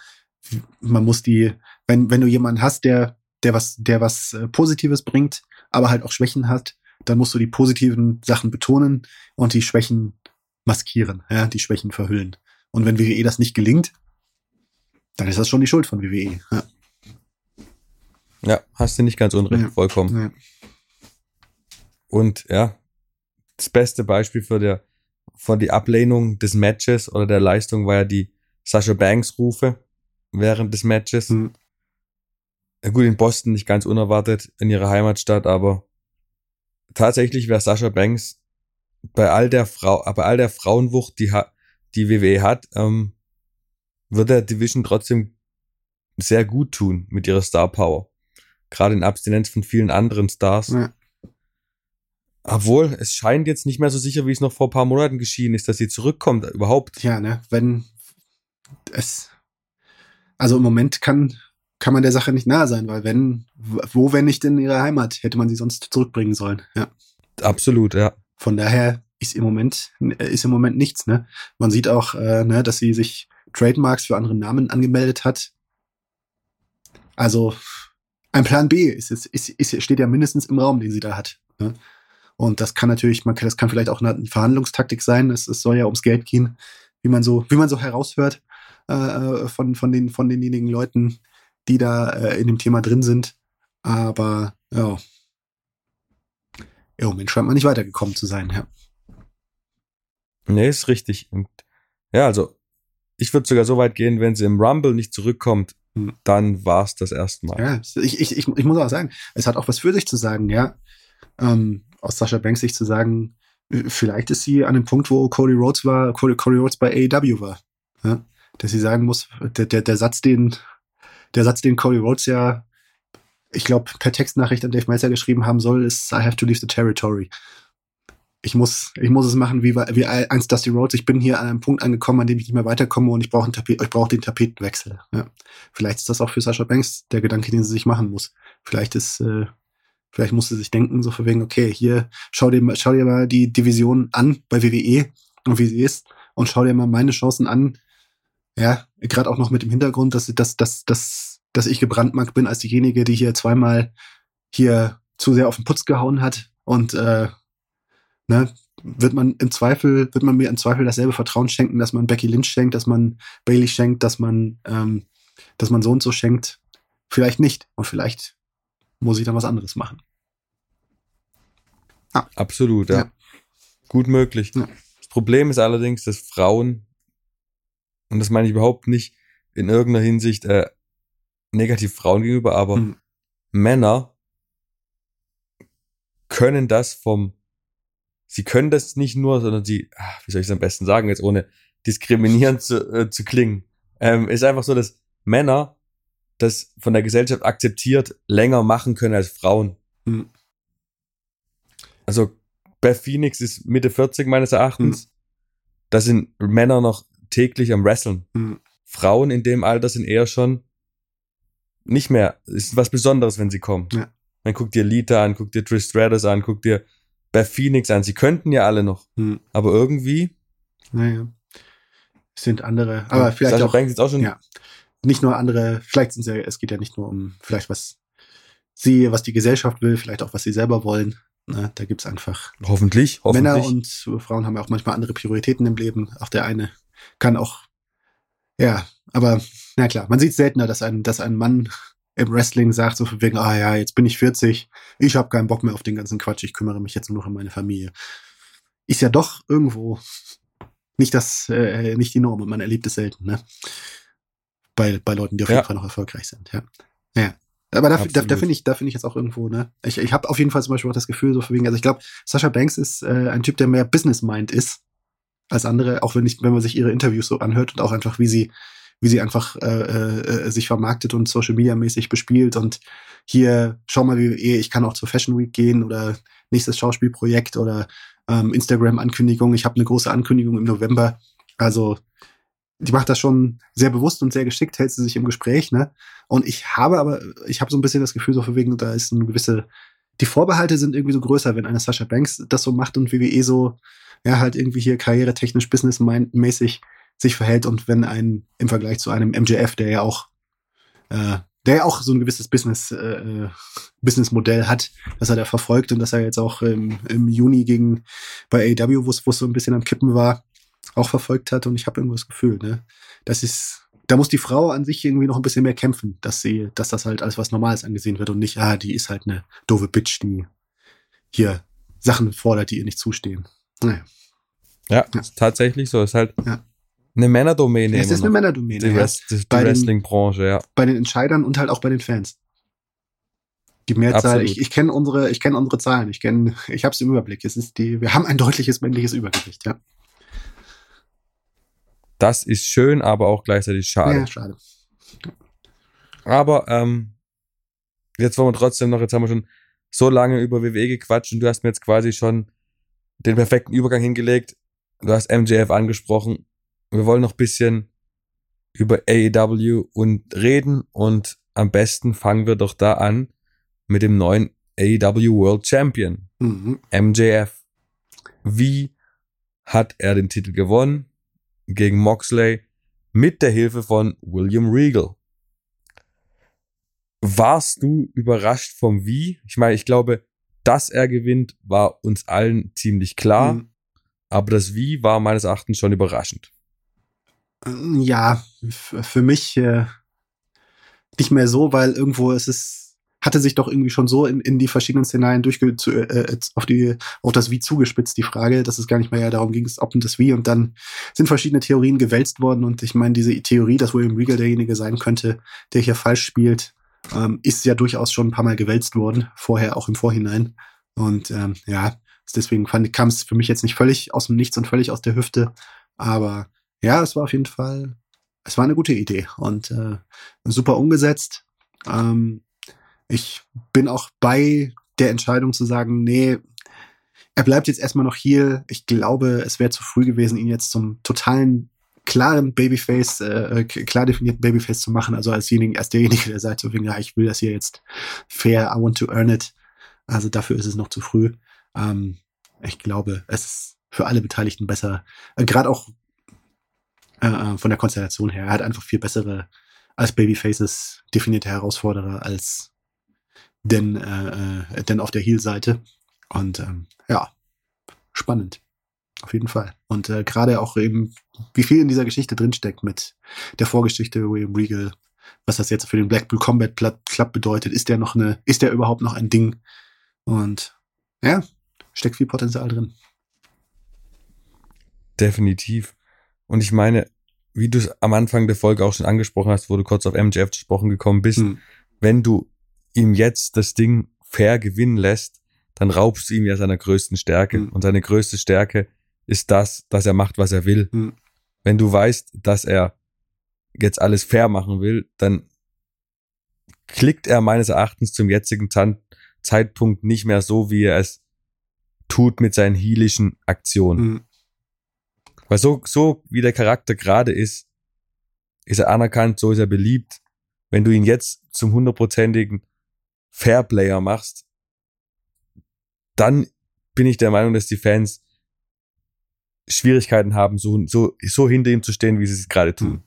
Speaker 2: man muss die, wenn, wenn du jemanden hast, der, der was, der was äh, Positives bringt, aber halt auch Schwächen hat, dann musst du die positiven Sachen betonen und die Schwächen maskieren, ja, die Schwächen verhüllen. Und wenn WWE das nicht gelingt, dann ist das schon die Schuld von WWE. Ja,
Speaker 1: ja hast du nicht ganz unrecht, ja. vollkommen. Ja. Und ja, das beste Beispiel für, der, für die Ablehnung des Matches oder der Leistung war ja die Sasha Banks Rufe während des Matches. Mhm. Gut, in Boston nicht ganz unerwartet, in ihrer Heimatstadt, aber tatsächlich wäre Sasha Banks bei all der Frau, bei all der Frauenwucht, die, die WWE hat, ähm, wird der Division trotzdem sehr gut tun mit ihrer Star Power. Gerade in Abstinenz von vielen anderen Stars. Ja. Obwohl, es scheint jetzt nicht mehr so sicher, wie es noch vor ein paar Monaten geschehen ist, dass sie zurückkommt, überhaupt.
Speaker 2: Ja, ne, wenn es, also im Moment kann, kann man der Sache nicht nahe sein, weil wenn, wo, wenn nicht in ihrer Heimat, hätte man sie sonst zurückbringen sollen, ja.
Speaker 1: Absolut, ja.
Speaker 2: Von daher ist im Moment, ist im Moment nichts, ne. Man sieht auch, äh, ne, dass sie sich Trademarks für andere Namen angemeldet hat. Also, ein Plan B ist, ist, ist, ist, steht ja mindestens im Raum, den sie da hat. Ne? Und das kann natürlich, man kann, das kann vielleicht auch eine Verhandlungstaktik sein. Es, es soll ja ums Geld gehen, wie man so, wie man so heraushört äh, äh, von, von, den, von denjenigen Leuten, die da äh, in dem Thema drin sind. Aber ja, im Moment scheint man nicht weitergekommen zu sein, ja.
Speaker 1: Nee, ist richtig. Und ja, also ich würde sogar so weit gehen, wenn sie im Rumble nicht zurückkommt, hm. dann war es das erste Mal.
Speaker 2: Ja, ich, ich, ich, ich muss auch sagen, es hat auch was für sich zu sagen, ja. Ähm, aus Sascha Banks Sicht zu sagen, äh, vielleicht ist sie an dem Punkt, wo Cody Rhodes war, Cody, Cody Rhodes bei AEW war. Ja? Dass sie sagen muss, der, der, der Satz, den, der Satz, den Cody Rhodes ja, ich glaube, per Textnachricht an Dave Meltzer geschrieben haben soll, ist I have to leave the territory. Ich muss, ich muss es machen wie, wie einst Dusty Rhodes. Ich bin hier an einem Punkt angekommen, an dem ich nicht mehr weiterkomme und ich brauche Tapet, ich brauche den Tapetenwechsel. Ja. Vielleicht ist das auch für Sascha Banks der Gedanke, den sie sich machen muss. Vielleicht ist äh, Vielleicht musst du sich denken, so für wegen, okay, hier, schau dir, schau dir mal die Division an bei WWE und wie sie ist und schau dir mal meine Chancen an. Ja, gerade auch noch mit dem Hintergrund, dass, dass, dass, dass, dass ich gebrandmarkt bin als diejenige, die hier zweimal hier zu sehr auf den Putz gehauen hat und äh, ne, wird man im Zweifel, wird man mir im Zweifel dasselbe Vertrauen schenken, dass man Becky Lynch schenkt, dass man Bailey schenkt, dass man, ähm, dass man so und so schenkt. Vielleicht nicht. Und vielleicht muss ich dann was anderes machen.
Speaker 1: Ah. Absolut, ja. ja. Gut möglich. Ja. Das Problem ist allerdings, dass Frauen, und das meine ich überhaupt nicht in irgendeiner Hinsicht äh, negativ Frauen gegenüber, aber hm. Männer können das vom, sie können das nicht nur, sondern sie, ach, wie soll ich es am besten sagen, jetzt ohne diskriminierend zu, äh, zu klingen, ähm, ist einfach so, dass Männer das von der Gesellschaft akzeptiert länger machen können als Frauen. Hm. Also Beth Phoenix ist Mitte 40 meines Erachtens. Hm. Da sind Männer noch täglich am Wrestlen. Hm. Frauen in dem Alter sind eher schon nicht mehr, ist was Besonderes, wenn sie kommen. Ja. Dann guck dir Lita an, guck dir Trish Stratus an, guck dir Beth Phoenix an. Sie könnten ja alle noch. Hm. Aber irgendwie.
Speaker 2: Naja. Sind andere. Aber vielleicht Sascha auch.
Speaker 1: Banks auch schon.
Speaker 2: Ja. Nicht nur andere, vielleicht sind sie, es geht ja nicht nur um vielleicht was sie, was die Gesellschaft will, vielleicht auch was sie selber wollen. Na, da gibt's einfach.
Speaker 1: Hoffentlich, hoffentlich.
Speaker 2: Männer und Frauen haben ja auch manchmal andere Prioritäten im Leben. Auch der eine kann auch, ja, aber na klar, man sieht seltener, dass ein, dass ein Mann im Wrestling sagt, so von wegen, ah ja, jetzt bin ich 40, ich habe keinen Bock mehr auf den ganzen Quatsch, ich kümmere mich jetzt nur noch um meine Familie. Ist ja doch irgendwo nicht das, äh, nicht die Norm und man erlebt es selten, ne? Bei, bei Leuten, die auf ja. jeden Fall noch erfolgreich sind, ja. Ja. Aber da, da, da finde ich, da finde ich jetzt auch irgendwo, ne? Ich, ich habe auf jeden Fall zum Beispiel auch das Gefühl, so von wegen, also ich glaube, Sascha Banks ist äh, ein Typ, der mehr Business-Mind ist als andere, auch wenn ich, wenn man sich ihre Interviews so anhört und auch einfach, wie sie wie sie einfach äh, äh, sich vermarktet und Social Media mäßig bespielt und hier schau mal wie ich kann auch zur Fashion Week gehen oder nächstes Schauspielprojekt oder ähm, Instagram Ankündigung. Ich habe eine große Ankündigung im November. Also die macht das schon sehr bewusst und sehr geschickt, hält sie sich im Gespräch, ne? Und ich habe aber, ich habe so ein bisschen das Gefühl, so für wegen, da ist eine gewisse, die Vorbehalte sind irgendwie so größer, wenn eine Sascha Banks das so macht und WWE so, ja, halt irgendwie hier karrieretechnisch, businessmäßig sich verhält und wenn ein im Vergleich zu einem MJF, der ja auch äh, der ja auch so ein gewisses Business äh, Businessmodell hat, das er da verfolgt und dass er jetzt auch ähm, im Juni gegen bei AW, wo es so ein bisschen am Kippen war, auch verfolgt hat und ich habe irgendwo das Gefühl, ne, das ist da muss die Frau an sich irgendwie noch ein bisschen mehr kämpfen, dass sie, dass das halt als was Normales angesehen wird und nicht, ah, die ist halt eine doofe Bitch, die hier Sachen fordert, die ihr nicht zustehen. Naja.
Speaker 1: Ja, ja. Ist tatsächlich so. Ist halt ja eine Männerdomäne.
Speaker 2: Es ist eine Männerdomäne.
Speaker 1: Die, ja. die Wrestling-Branche, ja.
Speaker 2: Bei den Entscheidern und halt auch bei den Fans. Die Mehrzahl, Absolut. ich, ich kenne unsere, ich kenne unsere Zahlen, ich kenne, ich habe es im Überblick. Es ist die, wir haben ein deutliches männliches Übergewicht, ja.
Speaker 1: Das ist schön, aber auch gleichzeitig schade.
Speaker 2: Ja, schade.
Speaker 1: Aber ähm, jetzt wollen wir trotzdem noch, jetzt haben wir schon so lange über WWE gequatscht und du hast mir jetzt quasi schon den perfekten Übergang hingelegt. Du hast MJF angesprochen wir wollen noch ein bisschen über AEW und reden und am besten fangen wir doch da an mit dem neuen AEW World Champion, mhm. MJF. Wie hat er den Titel gewonnen? Gegen Moxley mit der Hilfe von William Regal. Warst du überrascht vom Wie? Ich meine, ich glaube, dass er gewinnt, war uns allen ziemlich klar. Mhm. Aber das Wie war meines Erachtens schon überraschend.
Speaker 2: Ja, für mich äh, nicht mehr so, weil irgendwo ist es hatte sich doch irgendwie schon so in, in die verschiedenen Szenarien durchge zu, äh, auf die auf das Wie zugespitzt die Frage, dass es gar nicht mehr ja darum ging, ob und das Wie. Und dann sind verschiedene Theorien gewälzt worden. Und ich meine diese Theorie, dass William Regal derjenige sein könnte, der hier falsch spielt, ähm, ist ja durchaus schon ein paar Mal gewälzt worden, vorher auch im Vorhinein. Und ähm, ja deswegen kam es für mich jetzt nicht völlig aus dem Nichts und völlig aus der Hüfte, aber ja, es war auf jeden Fall, es war eine gute Idee und äh, super umgesetzt. Ähm, ich bin auch bei der Entscheidung zu sagen, nee, er bleibt jetzt erstmal noch hier. Ich glaube, es wäre zu früh gewesen, ihn jetzt zum totalen klaren Babyface, äh, klar definierten Babyface zu machen. Also als, derjenige, als derjenige, der sagt, so, ja, ich will das hier jetzt fair, I want to earn it. Also dafür ist es noch zu früh. Ähm, ich glaube, es ist für alle Beteiligten besser. Äh, Gerade auch äh, äh, von der Konstellation her. Er hat einfach viel bessere als Babyfaces definierte Herausforderer als denn, äh, äh, denn auf der Heel-Seite. Und ähm, ja, spannend. auf jeden Fall. Und äh, gerade auch eben, wie viel in dieser Geschichte drinsteckt mit der Vorgeschichte William Regal, was das jetzt für den Blackpool Combat Club bedeutet. Ist der noch eine, ist der überhaupt noch ein Ding? Und ja, steckt viel Potenzial drin.
Speaker 1: Definitiv. Und ich meine, wie du es am Anfang der Folge auch schon angesprochen hast, wo du kurz auf MJF gesprochen gekommen bist, hm. wenn du ihm jetzt das Ding fair gewinnen lässt, dann raubst du ihm ja seiner größten Stärke. Hm. Und seine größte Stärke ist das, dass er macht, was er will. Hm. Wenn du weißt, dass er jetzt alles fair machen will, dann klickt er meines Erachtens zum jetzigen Zeitpunkt nicht mehr so, wie er es tut mit seinen heelischen Aktionen. Mhm. Weil so, so wie der Charakter gerade ist, ist er anerkannt, so ist er beliebt. Wenn du ihn jetzt zum hundertprozentigen Fairplayer machst, dann bin ich der Meinung, dass die Fans Schwierigkeiten haben, so, so, so hinter ihm zu stehen, wie sie es gerade tun.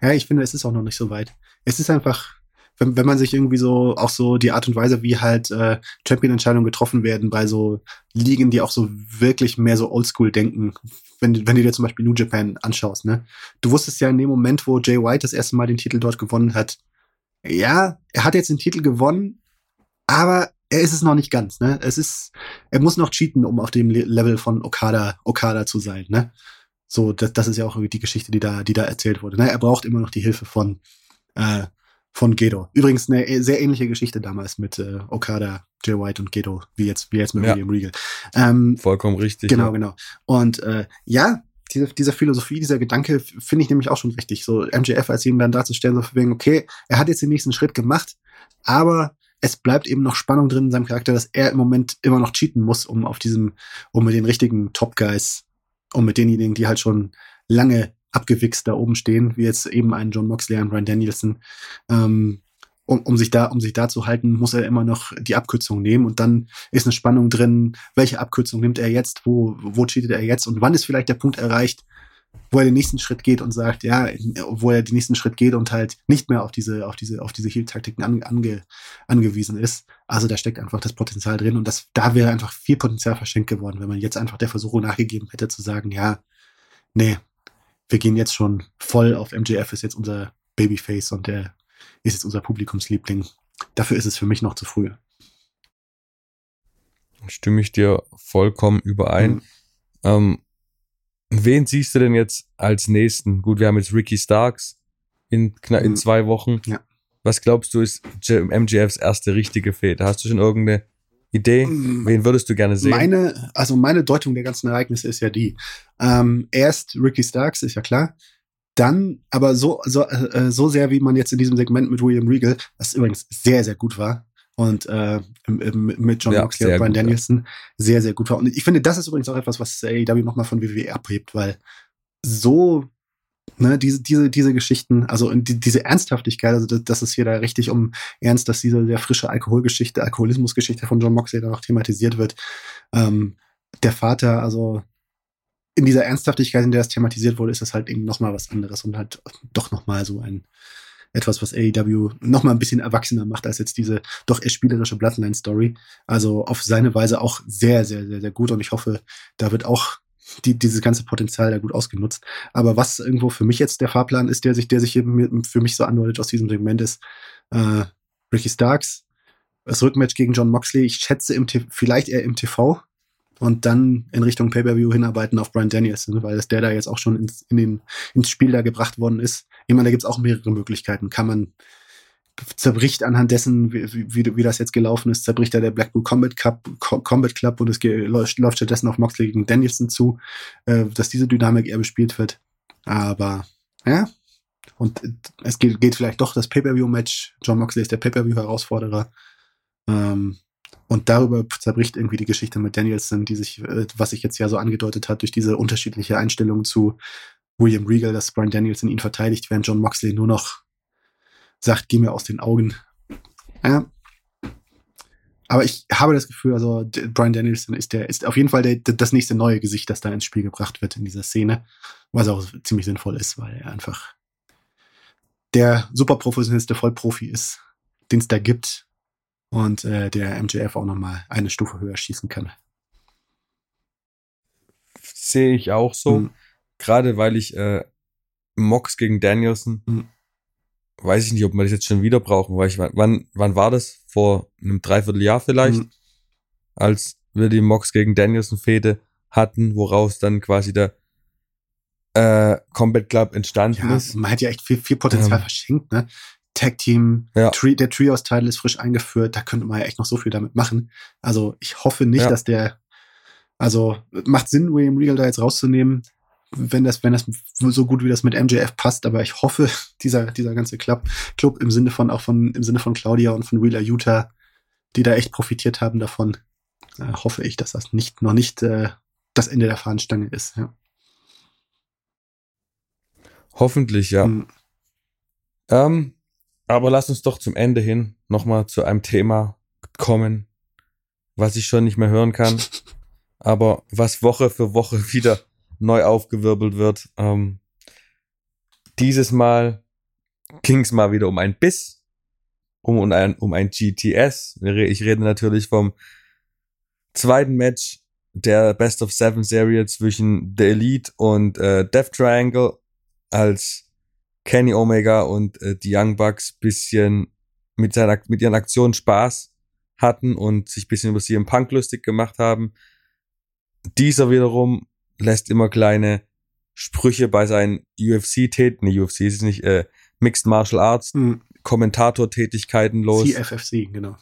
Speaker 2: Ja, ich finde, es ist auch noch nicht so weit. Es ist einfach, wenn, wenn man sich irgendwie so, auch so die Art und Weise, wie halt äh, Champion-Entscheidungen getroffen werden bei so Ligen, die auch so wirklich mehr so oldschool denken, wenn, wenn du dir zum Beispiel New Japan anschaust, ne? Du wusstest ja in dem Moment, wo Jay White das erste Mal den Titel dort gewonnen hat, ja, er hat jetzt den Titel gewonnen, aber er ist es noch nicht ganz, ne? Es ist, er muss noch cheaten, um auf dem Level von Okada, Okada zu sein, ne? So, das, das ist ja auch die Geschichte, die da, die da erzählt wurde. Ne? Er braucht immer noch die Hilfe von, äh, von Gedo. Übrigens eine e, sehr ähnliche Geschichte damals mit äh, Okada, Jay White und Gedo, wie jetzt, wie jetzt mit ja. William Regal.
Speaker 1: Ähm, Vollkommen richtig.
Speaker 2: Genau, ja. genau. Und äh, ja, diese, diese Philosophie, dieser Gedanke finde ich nämlich auch schon richtig. So MJF als ihn dann darzustellen, so wegen, okay, er hat jetzt den nächsten Schritt gemacht, aber es bleibt eben noch Spannung drin in seinem Charakter, dass er im Moment immer noch cheaten muss, um auf diesem, um mit den richtigen Top Guys und mit denjenigen, die halt schon lange abgewichst da oben stehen, wie jetzt eben ein John Moxley, ein Brian Danielson, ähm, um, um sich da, um sich da zu halten, muss er immer noch die Abkürzung nehmen. Und dann ist eine Spannung drin, welche Abkürzung nimmt er jetzt, wo, wo cheatet er jetzt und wann ist vielleicht der Punkt erreicht, wo er den nächsten Schritt geht und sagt, ja, wo er den nächsten Schritt geht und halt nicht mehr auf diese, auf diese, auf diese Heal-Taktiken ange, ange, angewiesen ist. Also da steckt einfach das Potenzial drin und das, da wäre einfach viel Potenzial verschenkt geworden, wenn man jetzt einfach der Versuchung nachgegeben hätte zu sagen, ja, nee, wir gehen jetzt schon voll auf MJF ist jetzt unser Babyface und der ist jetzt unser Publikumsliebling. Dafür ist es für mich noch zu früh.
Speaker 1: Stimme ich dir vollkommen überein. Mhm. Ähm, Wen siehst du denn jetzt als nächsten? Gut, wir haben jetzt Ricky Starks in, in mhm. zwei Wochen. Ja. Was glaubst du, ist MGFs erste richtige Fehde? Hast du schon irgendeine Idee? Mhm. Wen würdest du gerne sehen?
Speaker 2: Meine, also meine Deutung der ganzen Ereignisse ist ja die. Ähm, erst Ricky Starks, ist ja klar. Dann, aber so, so, äh, so sehr, wie man jetzt in diesem Segment mit William Regal, das übrigens sehr, sehr gut war, und äh, mit John ja, Moxley und Brian gut, Danielson ja. sehr, sehr gut war. Und ich finde, das ist übrigens auch etwas, was AEW nochmal von WWE abhebt, weil so, ne, diese, diese, diese Geschichten, also die, diese Ernsthaftigkeit, also dass, dass es hier da richtig um Ernst, dass diese sehr frische Alkoholgeschichte, Alkoholismusgeschichte von John Moxley da noch thematisiert wird. Ähm, der Vater, also in dieser Ernsthaftigkeit, in der das thematisiert wurde, ist das halt eben nochmal was anderes und halt doch nochmal so ein etwas, was AEW noch mal ein bisschen erwachsener macht als jetzt diese doch eher spielerische Bloodline-Story. Also auf seine Weise auch sehr, sehr, sehr, sehr gut und ich hoffe, da wird auch die, dieses ganze Potenzial da gut ausgenutzt. Aber was irgendwo für mich jetzt der Fahrplan ist, der sich, der sich eben für mich so andeutet aus diesem Segment ist, äh, Ricky Starks, das Rückmatch gegen John Moxley, ich schätze im vielleicht eher im TV, und dann in Richtung Pay-Per-View hinarbeiten auf Brian Danielson, weil das der da jetzt auch schon ins, in den, ins Spiel da gebracht worden ist. Ich meine, da gibt's auch mehrere Möglichkeiten. Kann man zerbricht anhand dessen, wie, wie, wie das jetzt gelaufen ist, zerbricht da der Blackpool Combat Cup, Combat Club und es läuft, läuft stattdessen auf Moxley gegen Danielson zu, äh, dass diese Dynamik eher bespielt wird. Aber ja, und es geht, geht vielleicht doch das Pay-Per-View-Match. John Moxley ist der Pay-Per-View-Herausforderer. Ähm, und darüber zerbricht irgendwie die Geschichte mit Danielson, die sich, äh, was sich jetzt ja so angedeutet hat, durch diese unterschiedliche Einstellung zu William Regal, dass Brian Danielson ihn verteidigt, während John Moxley nur noch sagt, geh mir aus den Augen. Ja. Aber ich habe das Gefühl, also Brian Danielson ist der, ist auf jeden Fall der, das nächste neue Gesicht, das da ins Spiel gebracht wird in dieser Szene, was auch ziemlich sinnvoll ist, weil er einfach der super professionellste Vollprofi ist, den es da gibt und äh, der MJF auch nochmal eine Stufe höher schießen kann.
Speaker 1: Sehe ich auch so.
Speaker 2: Mhm.
Speaker 1: Gerade weil ich äh, Mox gegen Danielson,
Speaker 2: Mhm.
Speaker 1: weiß ich nicht, ob wir das jetzt schon wieder brauchen, weil ich, wann, wann war das? Vor einem Dreivierteljahr vielleicht,
Speaker 2: Mhm.
Speaker 1: als wir die Mox gegen Danielson Fehde hatten, woraus dann quasi der äh, Combat Club entstanden
Speaker 2: Ja,
Speaker 1: ist.
Speaker 2: man hat ja echt viel, viel Potenzial
Speaker 1: Ähm.
Speaker 2: verschenkt, ne? Tag Team,
Speaker 1: Ja.
Speaker 2: Tri der Trios-Title ist frisch eingeführt, da könnte man ja echt noch so viel damit machen. Also ich hoffe nicht,
Speaker 1: Ja.
Speaker 2: dass der, also macht Sinn, William Regal da jetzt rauszunehmen, wenn das, wenn das so gut wie das mit MJF passt, aber ich hoffe, dieser, dieser ganze Club, Club im Sinne von, auch von, im Sinne von Claudia und von Wheeler Utah, die da echt profitiert haben davon, äh, hoffe ich, dass das nicht, noch nicht äh, das Ende der Fahnenstange ist. Ja.
Speaker 1: Hoffentlich, ja.
Speaker 2: Mhm.
Speaker 1: Ähm, aber lass uns doch zum Ende hin nochmal zu einem Thema kommen, was ich schon nicht mehr hören kann, aber was Woche für Woche wieder neu aufgewirbelt wird. Ähm, dieses Mal ging es mal wieder um ein Biss, um, um, ein, um ein GTS. Ich rede natürlich vom zweiten Match der Best of Seven Serie zwischen The Elite und äh, Death Triangle, als Kenny Omega und äh, die Young Bucks bisschen mit, seiner, mit ihren Aktionen Spaß hatten und sich bisschen über CM Punk lustig gemacht haben. Dieser wiederum lässt immer kleine Sprüche bei seinen UFC-Täten, nee, UFC ist es nicht, äh, Mixed Martial Arts
Speaker 2: Mhm.
Speaker 1: Kommentator-Tätigkeiten los.
Speaker 2: CFFC, genau.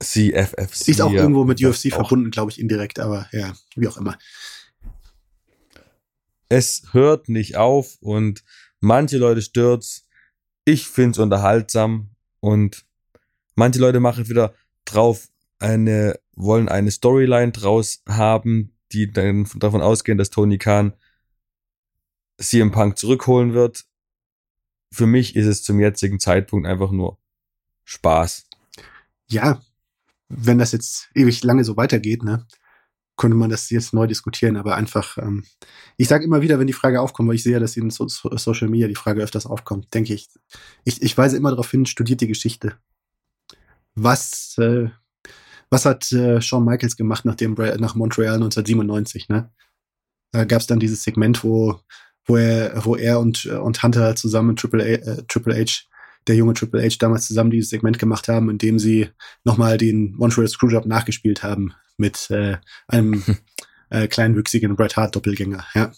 Speaker 1: CFFC.
Speaker 2: Ist auch
Speaker 1: ja.
Speaker 2: irgendwo mit UFC verbunden, glaube ich, indirekt, aber ja, wie auch immer.
Speaker 1: es hört nicht auf und manche Leute stört's. Ich find's unterhaltsam und manche Leute machen wieder drauf eine, wollen eine Storyline draus haben, die dann davon ausgehen, dass Tony Khan CM Punk zurückholen wird. Für mich ist es zum jetzigen Zeitpunkt einfach nur Spaß.
Speaker 2: Ja, wenn das jetzt ewig lange so weitergeht, ne, könnte man das jetzt neu diskutieren, aber einfach, ähm, ich sage immer wieder, wenn die Frage aufkommt, weil ich sehe, ja, dass in so so Social Media die Frage öfters aufkommt, denke ich, ich, ich weise immer darauf hin, studiert die Geschichte. Was, äh, was hat äh, Shawn Michaels gemacht nach, dem, nach Montreal 1997, ne? Da gab es dann dieses Segment, wo, wo er, wo er und, äh, und Hunter zusammen Triple, A, äh, Triple H, der junge Triple H damals zusammen dieses Segment gemacht haben, in dem sie nochmal den Montreal Screwjob nachgespielt haben mit äh, einem äh, kleinwüchsigen Bret Hart Doppelgänger. Ja,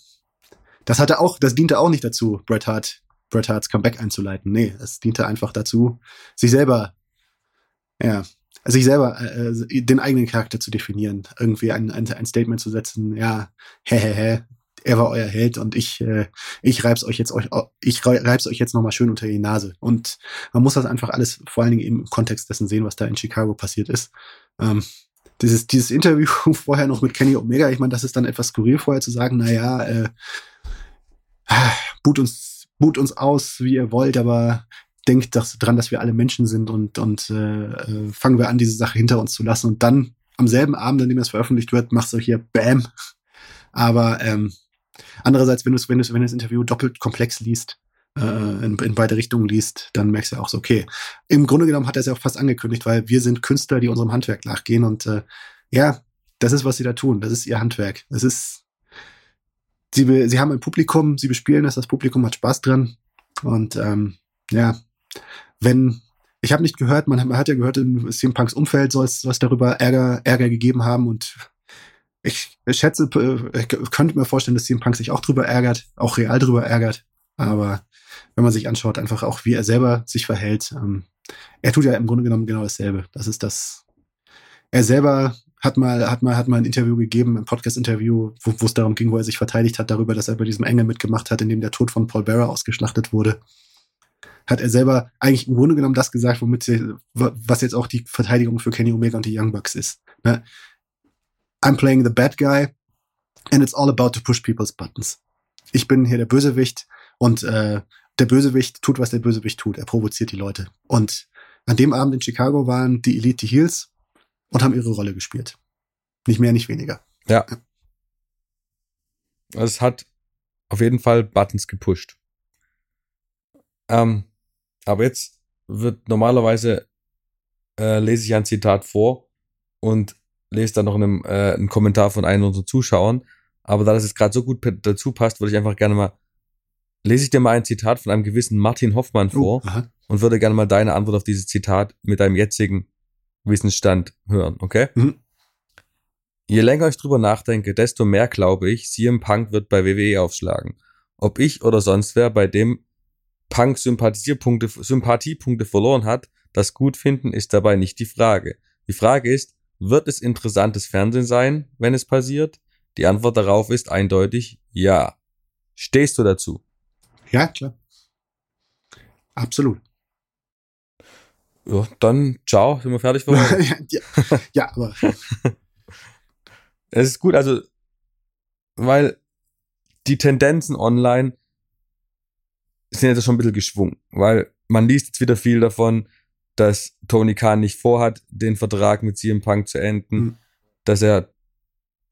Speaker 2: das hatte auch, das diente auch nicht dazu, Bret Hart, Bret Harts Comeback einzuleiten. Nee, es diente einfach dazu, sich selber, ja, sich selber äh, den eigenen Charakter zu definieren, irgendwie ein, ein, ein Statement zu setzen. Ja, hä, er war euer Held und ich, äh, ich reib's euch jetzt euch, ich reib's euch jetzt nochmal schön unter die Nase. Und man muss das einfach alles vor allen Dingen im Kontext dessen sehen, was da in Chicago passiert ist. Ähm, dieses, dieses Interview vorher noch mit Kenny Omega, ich meine, das ist dann etwas skurril vorher zu sagen, naja, äh, boot uns, boot uns aus, wie ihr wollt, aber denkt das dran, dass wir alle Menschen sind und, und äh, äh, fangen wir an, diese Sache hinter uns zu lassen. Und dann am selben Abend, an dem es veröffentlicht wird, machst du hier Bam. Aber ähm, andererseits, wenn du wenn wenn das Interview doppelt komplex liest, äh, in, in beide Richtungen liest, dann merkst du auch so, okay. Im Grunde genommen hat er es ja auch fast angekündigt, weil wir sind Künstler, die unserem Handwerk nachgehen und äh, ja, das ist, was sie da tun. Das ist ihr Handwerk. Es ist, sie, sie haben ein Publikum, sie bespielen es, das Publikum hat Spaß dran und ähm, ja, wenn ich habe nicht gehört, man, hat ja gehört, in CM Punks Umfeld soll es darüber Ärger, Ärger gegeben haben und ich schätze, äh, ich könnte mir vorstellen, dass CM Punk sich auch drüber ärgert, auch real drüber ärgert. Aber wenn man sich anschaut, einfach auch, wie er selber sich verhält, ähm, er tut ja im Grunde genommen genau dasselbe. Das ist das. Er selber hat mal, hat mal, hat mal ein Interview gegeben, ein Podcast-Interview, wo es darum ging, wo er sich verteidigt hat darüber, dass er bei diesem Engel mitgemacht hat, in dem der Tod von Paul Bearer ausgeschlachtet wurde. Hat er selber eigentlich im Grunde genommen das gesagt, womit sie, was jetzt auch die Verteidigung für Kenny Omega und die Young Bucks ist. Ne? I'm playing the bad guy and it's all about to push people's buttons. Ich bin hier der Bösewicht und äh, der Bösewicht tut, was der Bösewicht tut. Er provoziert die Leute. Und an dem Abend in Chicago waren die Elite die Heels und haben ihre Rolle gespielt. Nicht mehr, nicht weniger.
Speaker 1: Ja. Es hat auf jeden Fall Buttons gepusht. Ähm, aber jetzt wird normalerweise äh, lese ich ein Zitat vor und lese dann noch einen, äh, einen Kommentar von einem unserer Zuschauern. aber da das jetzt gerade so gut dazu passt, würde ich einfach gerne mal, lese ich dir mal ein Zitat von einem gewissen Martin Hoffmann vor
Speaker 2: Oh,
Speaker 1: und würde gerne mal deine Antwort auf dieses Zitat mit deinem jetzigen Wissensstand hören, okay?
Speaker 2: Mhm.
Speaker 1: Je länger ich drüber nachdenke, desto mehr glaube ich, CM Punk wird bei WWE aufschlagen. Ob ich oder sonst wer, bei dem Punk Sympathispunkte, Sympathiepunkte verloren hat, das gut finden ist dabei nicht die Frage. Die Frage ist, wird es interessantes Fernsehen sein, wenn es passiert? Die Antwort darauf ist eindeutig ja. Stehst du dazu?
Speaker 2: Ja, klar. Absolut.
Speaker 1: Ja, dann ciao, sind wir fertig für heute.
Speaker 2: ja, ja, aber
Speaker 1: Es ist gut, also, weil die Tendenzen online sind jetzt schon ein bisschen geschwungen, weil man liest jetzt wieder viel davon, dass Tony Khan nicht vorhat, den Vertrag mit CM Punk zu enden,
Speaker 2: Mhm.
Speaker 1: dass er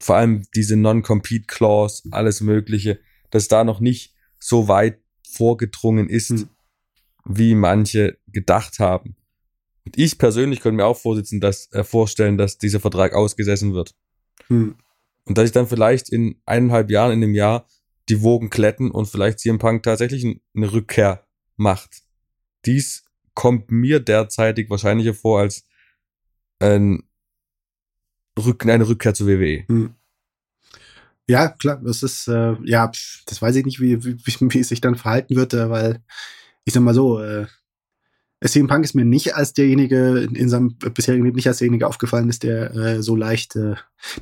Speaker 1: vor allem diese Non-Compete-Clause, alles Mögliche, dass da noch nicht so weit vorgedrungen ist,
Speaker 2: Mhm.
Speaker 1: wie manche gedacht haben. Und ich persönlich könnte mir auch vorsitzen, dass, äh, vorstellen, dass dieser Vertrag ausgesessen wird.
Speaker 2: hm,
Speaker 1: Und dass ich dann vielleicht in eineinhalb Jahren, in einem Jahr, die Wogen kletten und vielleicht CM Punk tatsächlich eine Rückkehr macht. Dies kommt mir derzeitig wahrscheinlicher vor als ein Rück eine Rückkehr zur. WWE.
Speaker 2: hm. Ja, klar, das ist, äh, ja, das weiß ich nicht, wie, wie, wie wie es sich dann verhalten wird, äh, weil ich sag mal so, äh, CM Punk ist mir nicht als derjenige in, in seinem bisherigen Leben nicht als derjenige aufgefallen ist, der äh, so leicht, äh,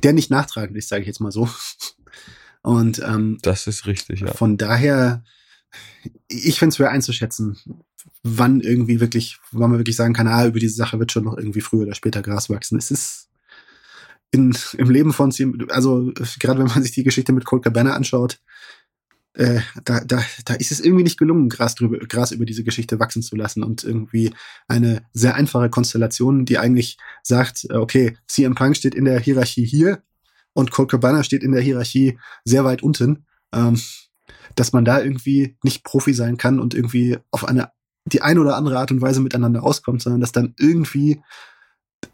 Speaker 2: der nicht nachtragend ist, sage ich jetzt mal so. Und ähm,
Speaker 1: Das ist richtig, ja.
Speaker 2: Von daher, ich finde es schwer einzuschätzen, wann irgendwie wirklich, wann man wirklich sagen kann, ah, über diese Sache wird schon noch irgendwie früher oder später Gras wachsen. Es ist in, im Leben von also gerade wenn man sich die Geschichte mit Colt Cabana anschaut, äh, da, da, da ist es irgendwie nicht gelungen, Gras, drüber, Gras über diese Geschichte wachsen zu lassen und irgendwie eine sehr einfache Konstellation, die eigentlich sagt, äh, okay, CM Punk steht in der Hierarchie hier und Colt Cabana steht in der Hierarchie sehr weit unten, ähm, dass man da irgendwie nicht Profi sein kann und irgendwie auf eine die eine oder andere Art und Weise miteinander auskommt, sondern dass dann irgendwie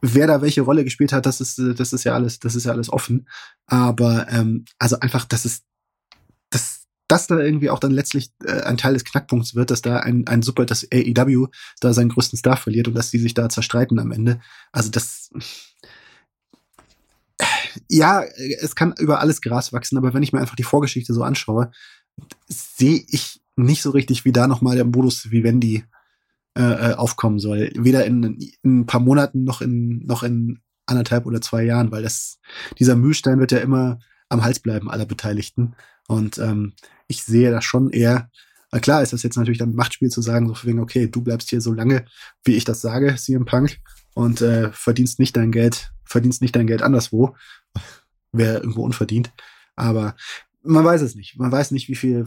Speaker 2: wer da welche Rolle gespielt hat, das ist äh, das ist ja alles das ist ja alles offen. Aber ähm, also einfach, dass es dass das da irgendwie auch dann letztlich äh, ein Teil des Knackpunkts wird, dass da ein, ein Super, das AEW da seinen größten Star verliert und dass die sich da zerstreiten am Ende. Also das ja, es kann über alles Gras wachsen, aber wenn ich mir einfach die Vorgeschichte so anschaue, sehe ich nicht so richtig, wie da nochmal der Modus Vivendi äh, äh, aufkommen soll. Weder in, in ein paar Monaten noch in, noch in anderthalb oder zwei Jahren, weil das, dieser Mühlstein wird ja immer am Hals bleiben aller Beteiligten. Und ähm, ich sehe das schon eher, na klar ist das jetzt natürlich dann Machtspiel zu sagen, so wegen, okay, du bleibst hier so lange, wie ich das sage, CM Punk, und äh, verdienst nicht dein Geld, verdienst nicht dein Geld anderswo. Wäre irgendwo unverdient. Aber man weiß es nicht. Man weiß nicht, wie viel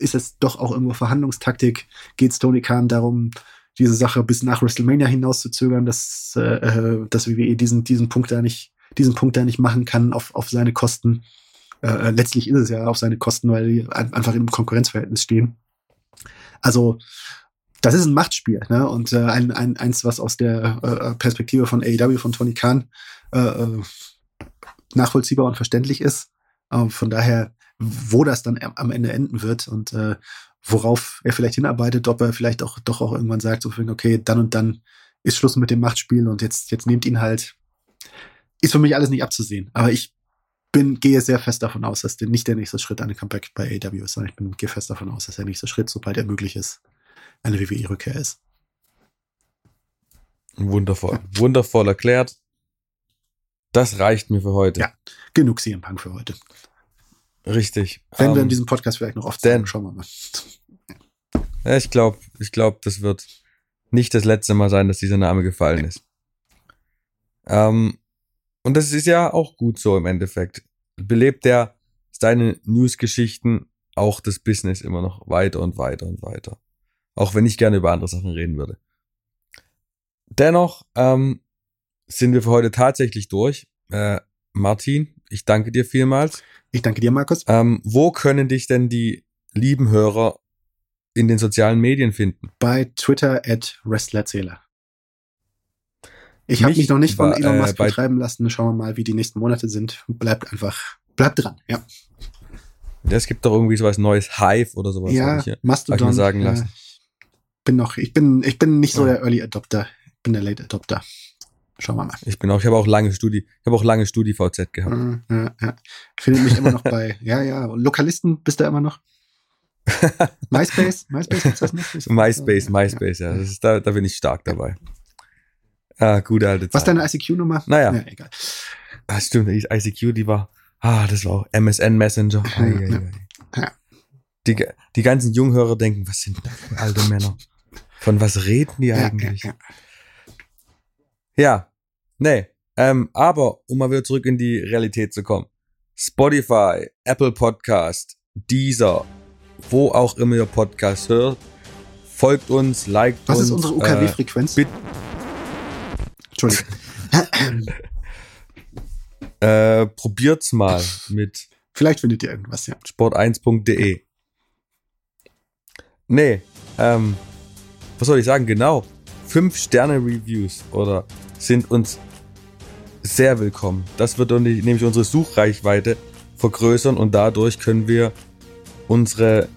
Speaker 2: ist es doch auch irgendwo Verhandlungstaktik. Geht es Tony Khan darum, diese Sache bis nach WrestleMania hinauszuzögern, dass, äh, dass WWE diesen, diesen Punkt da nicht, diesen Punkt da nicht machen kann auf, auf seine Kosten. Äh, letztlich ist es ja auf seine Kosten, weil die ein- einfach im Konkurrenzverhältnis stehen. Also, das ist ein Machtspiel, ne? Und äh, ein, ein, eins, was aus der äh, Perspektive von AEW, von Tony Khan, äh, äh, nachvollziehbar und verständlich ist. Ähm, von daher, wo das dann am- Ende enden wird und äh, worauf er vielleicht hinarbeitet, ob er vielleicht auch doch auch irgendwann sagt, so, okay, dann und dann ist Schluss mit dem Machtspiel und jetzt, jetzt nehmt ihn halt, ist für mich alles nicht abzusehen. Aber ich bin, gehe sehr fest davon aus, dass nicht der nächste Schritt eine Comeback bei AEW ist, sondern ich bin, gehe fest davon aus, dass der nächste Schritt, sobald er möglich ist, eine WWE-Rückkehr ist.
Speaker 1: Wundervoll. Wundervoll erklärt. Das reicht mir für heute.
Speaker 2: Ja. Genug CM Punk für heute.
Speaker 1: Richtig.
Speaker 2: Wenn wir
Speaker 1: Ähm,
Speaker 2: in diesem Podcast vielleicht noch oft sagen, schauen wir mal.
Speaker 1: Ja, ich glaube, ich glaub, das wird nicht das letzte Mal sein, dass dieser Name gefallen ist. Ähm, und das ist ja auch gut so im Endeffekt. Belebt der seine News-Geschichten auch das Business immer noch weiter und weiter und weiter. Auch wenn ich gerne über andere Sachen reden würde. Dennoch ähm, sind wir für heute tatsächlich durch. Äh, Martin, ich danke dir vielmals.
Speaker 2: Ich danke dir, Markus.
Speaker 1: Ähm, wo können dich denn die lieben Hörer in den sozialen Medien finden?
Speaker 2: Bei Twitter at Wrestlerzähler. Ich habe
Speaker 1: Mich
Speaker 2: noch nicht von Elon
Speaker 1: äh,
Speaker 2: Musk
Speaker 1: bei-
Speaker 2: betreiben lassen. Schauen wir mal, wie die nächsten Monate sind. Bleibt einfach, bleibt dran, ja.
Speaker 1: Es gibt doch irgendwie sowas Neues, Hive oder sowas.
Speaker 2: ja,
Speaker 1: ich, hier- hab ich
Speaker 2: Mastodon.
Speaker 1: mir sagen
Speaker 2: ja.
Speaker 1: lassen.
Speaker 2: Bin noch, ich bin, ich bin nicht so
Speaker 1: Ja.
Speaker 2: der Early Adopter. Ich bin der Late Adopter. Schauen wir mal.
Speaker 1: Ich bin auch, ich habe auch lange Studi, ich habe auch lange Studi-VZ gehabt.
Speaker 2: Mhm, Ja, ja. Findet mich immer noch bei, ja, ja, Lokalisten bist du immer noch. MySpace? MySpace gibt's das noch?
Speaker 1: MySpace, MySpace, ja. Das ist, da, da bin ich stark dabei. Ah, gute alte Zeit.
Speaker 2: Was ist deine ICQ-Nummer?
Speaker 1: Naja.
Speaker 2: Ja, egal.
Speaker 1: Ah, stimmt, die ICQ, die war, ah, das war auch MSN Messenger. Ai,
Speaker 2: Ja.
Speaker 1: ai.
Speaker 2: Ja.
Speaker 1: Die, die ganzen Junghörer denken, was sind das für alte Männer? Von was reden die
Speaker 2: Ja, ja,
Speaker 1: eigentlich?
Speaker 2: ja.
Speaker 1: Nee. Ähm, aber um mal wieder zurück in die Realität zu kommen. Spotify, Apple Podcast, Deezer, wo auch immer ihr Podcast hört, folgt uns, liked
Speaker 2: Was
Speaker 1: uns.
Speaker 2: ist unsere
Speaker 1: äh,
Speaker 2: UKW-Frequenz?
Speaker 1: bit-
Speaker 2: Entschuldigung.
Speaker 1: äh, probiert's mal mit
Speaker 2: Vielleicht findet ihr irgendwas, ja.
Speaker 1: sport1.de. Nee, ähm, was soll ich sagen? Genau. Fünf Sterne Reviews oder sind uns sehr willkommen. Das wird nämlich unsere Suchreichweite vergrößern und dadurch können wir unsere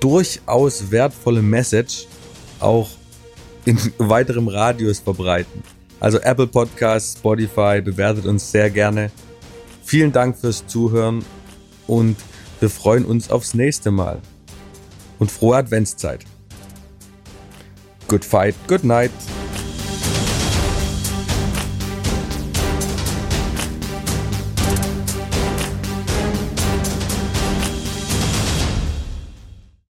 Speaker 1: durchaus wertvolle Message auch in weiterem Radius verbreiten. Also Apple Podcasts, Spotify, bewertet uns sehr gerne. Vielen Dank fürs Zuhören und wir freuen uns aufs nächste Mal. Und frohe Adventszeit. Good fight, good night.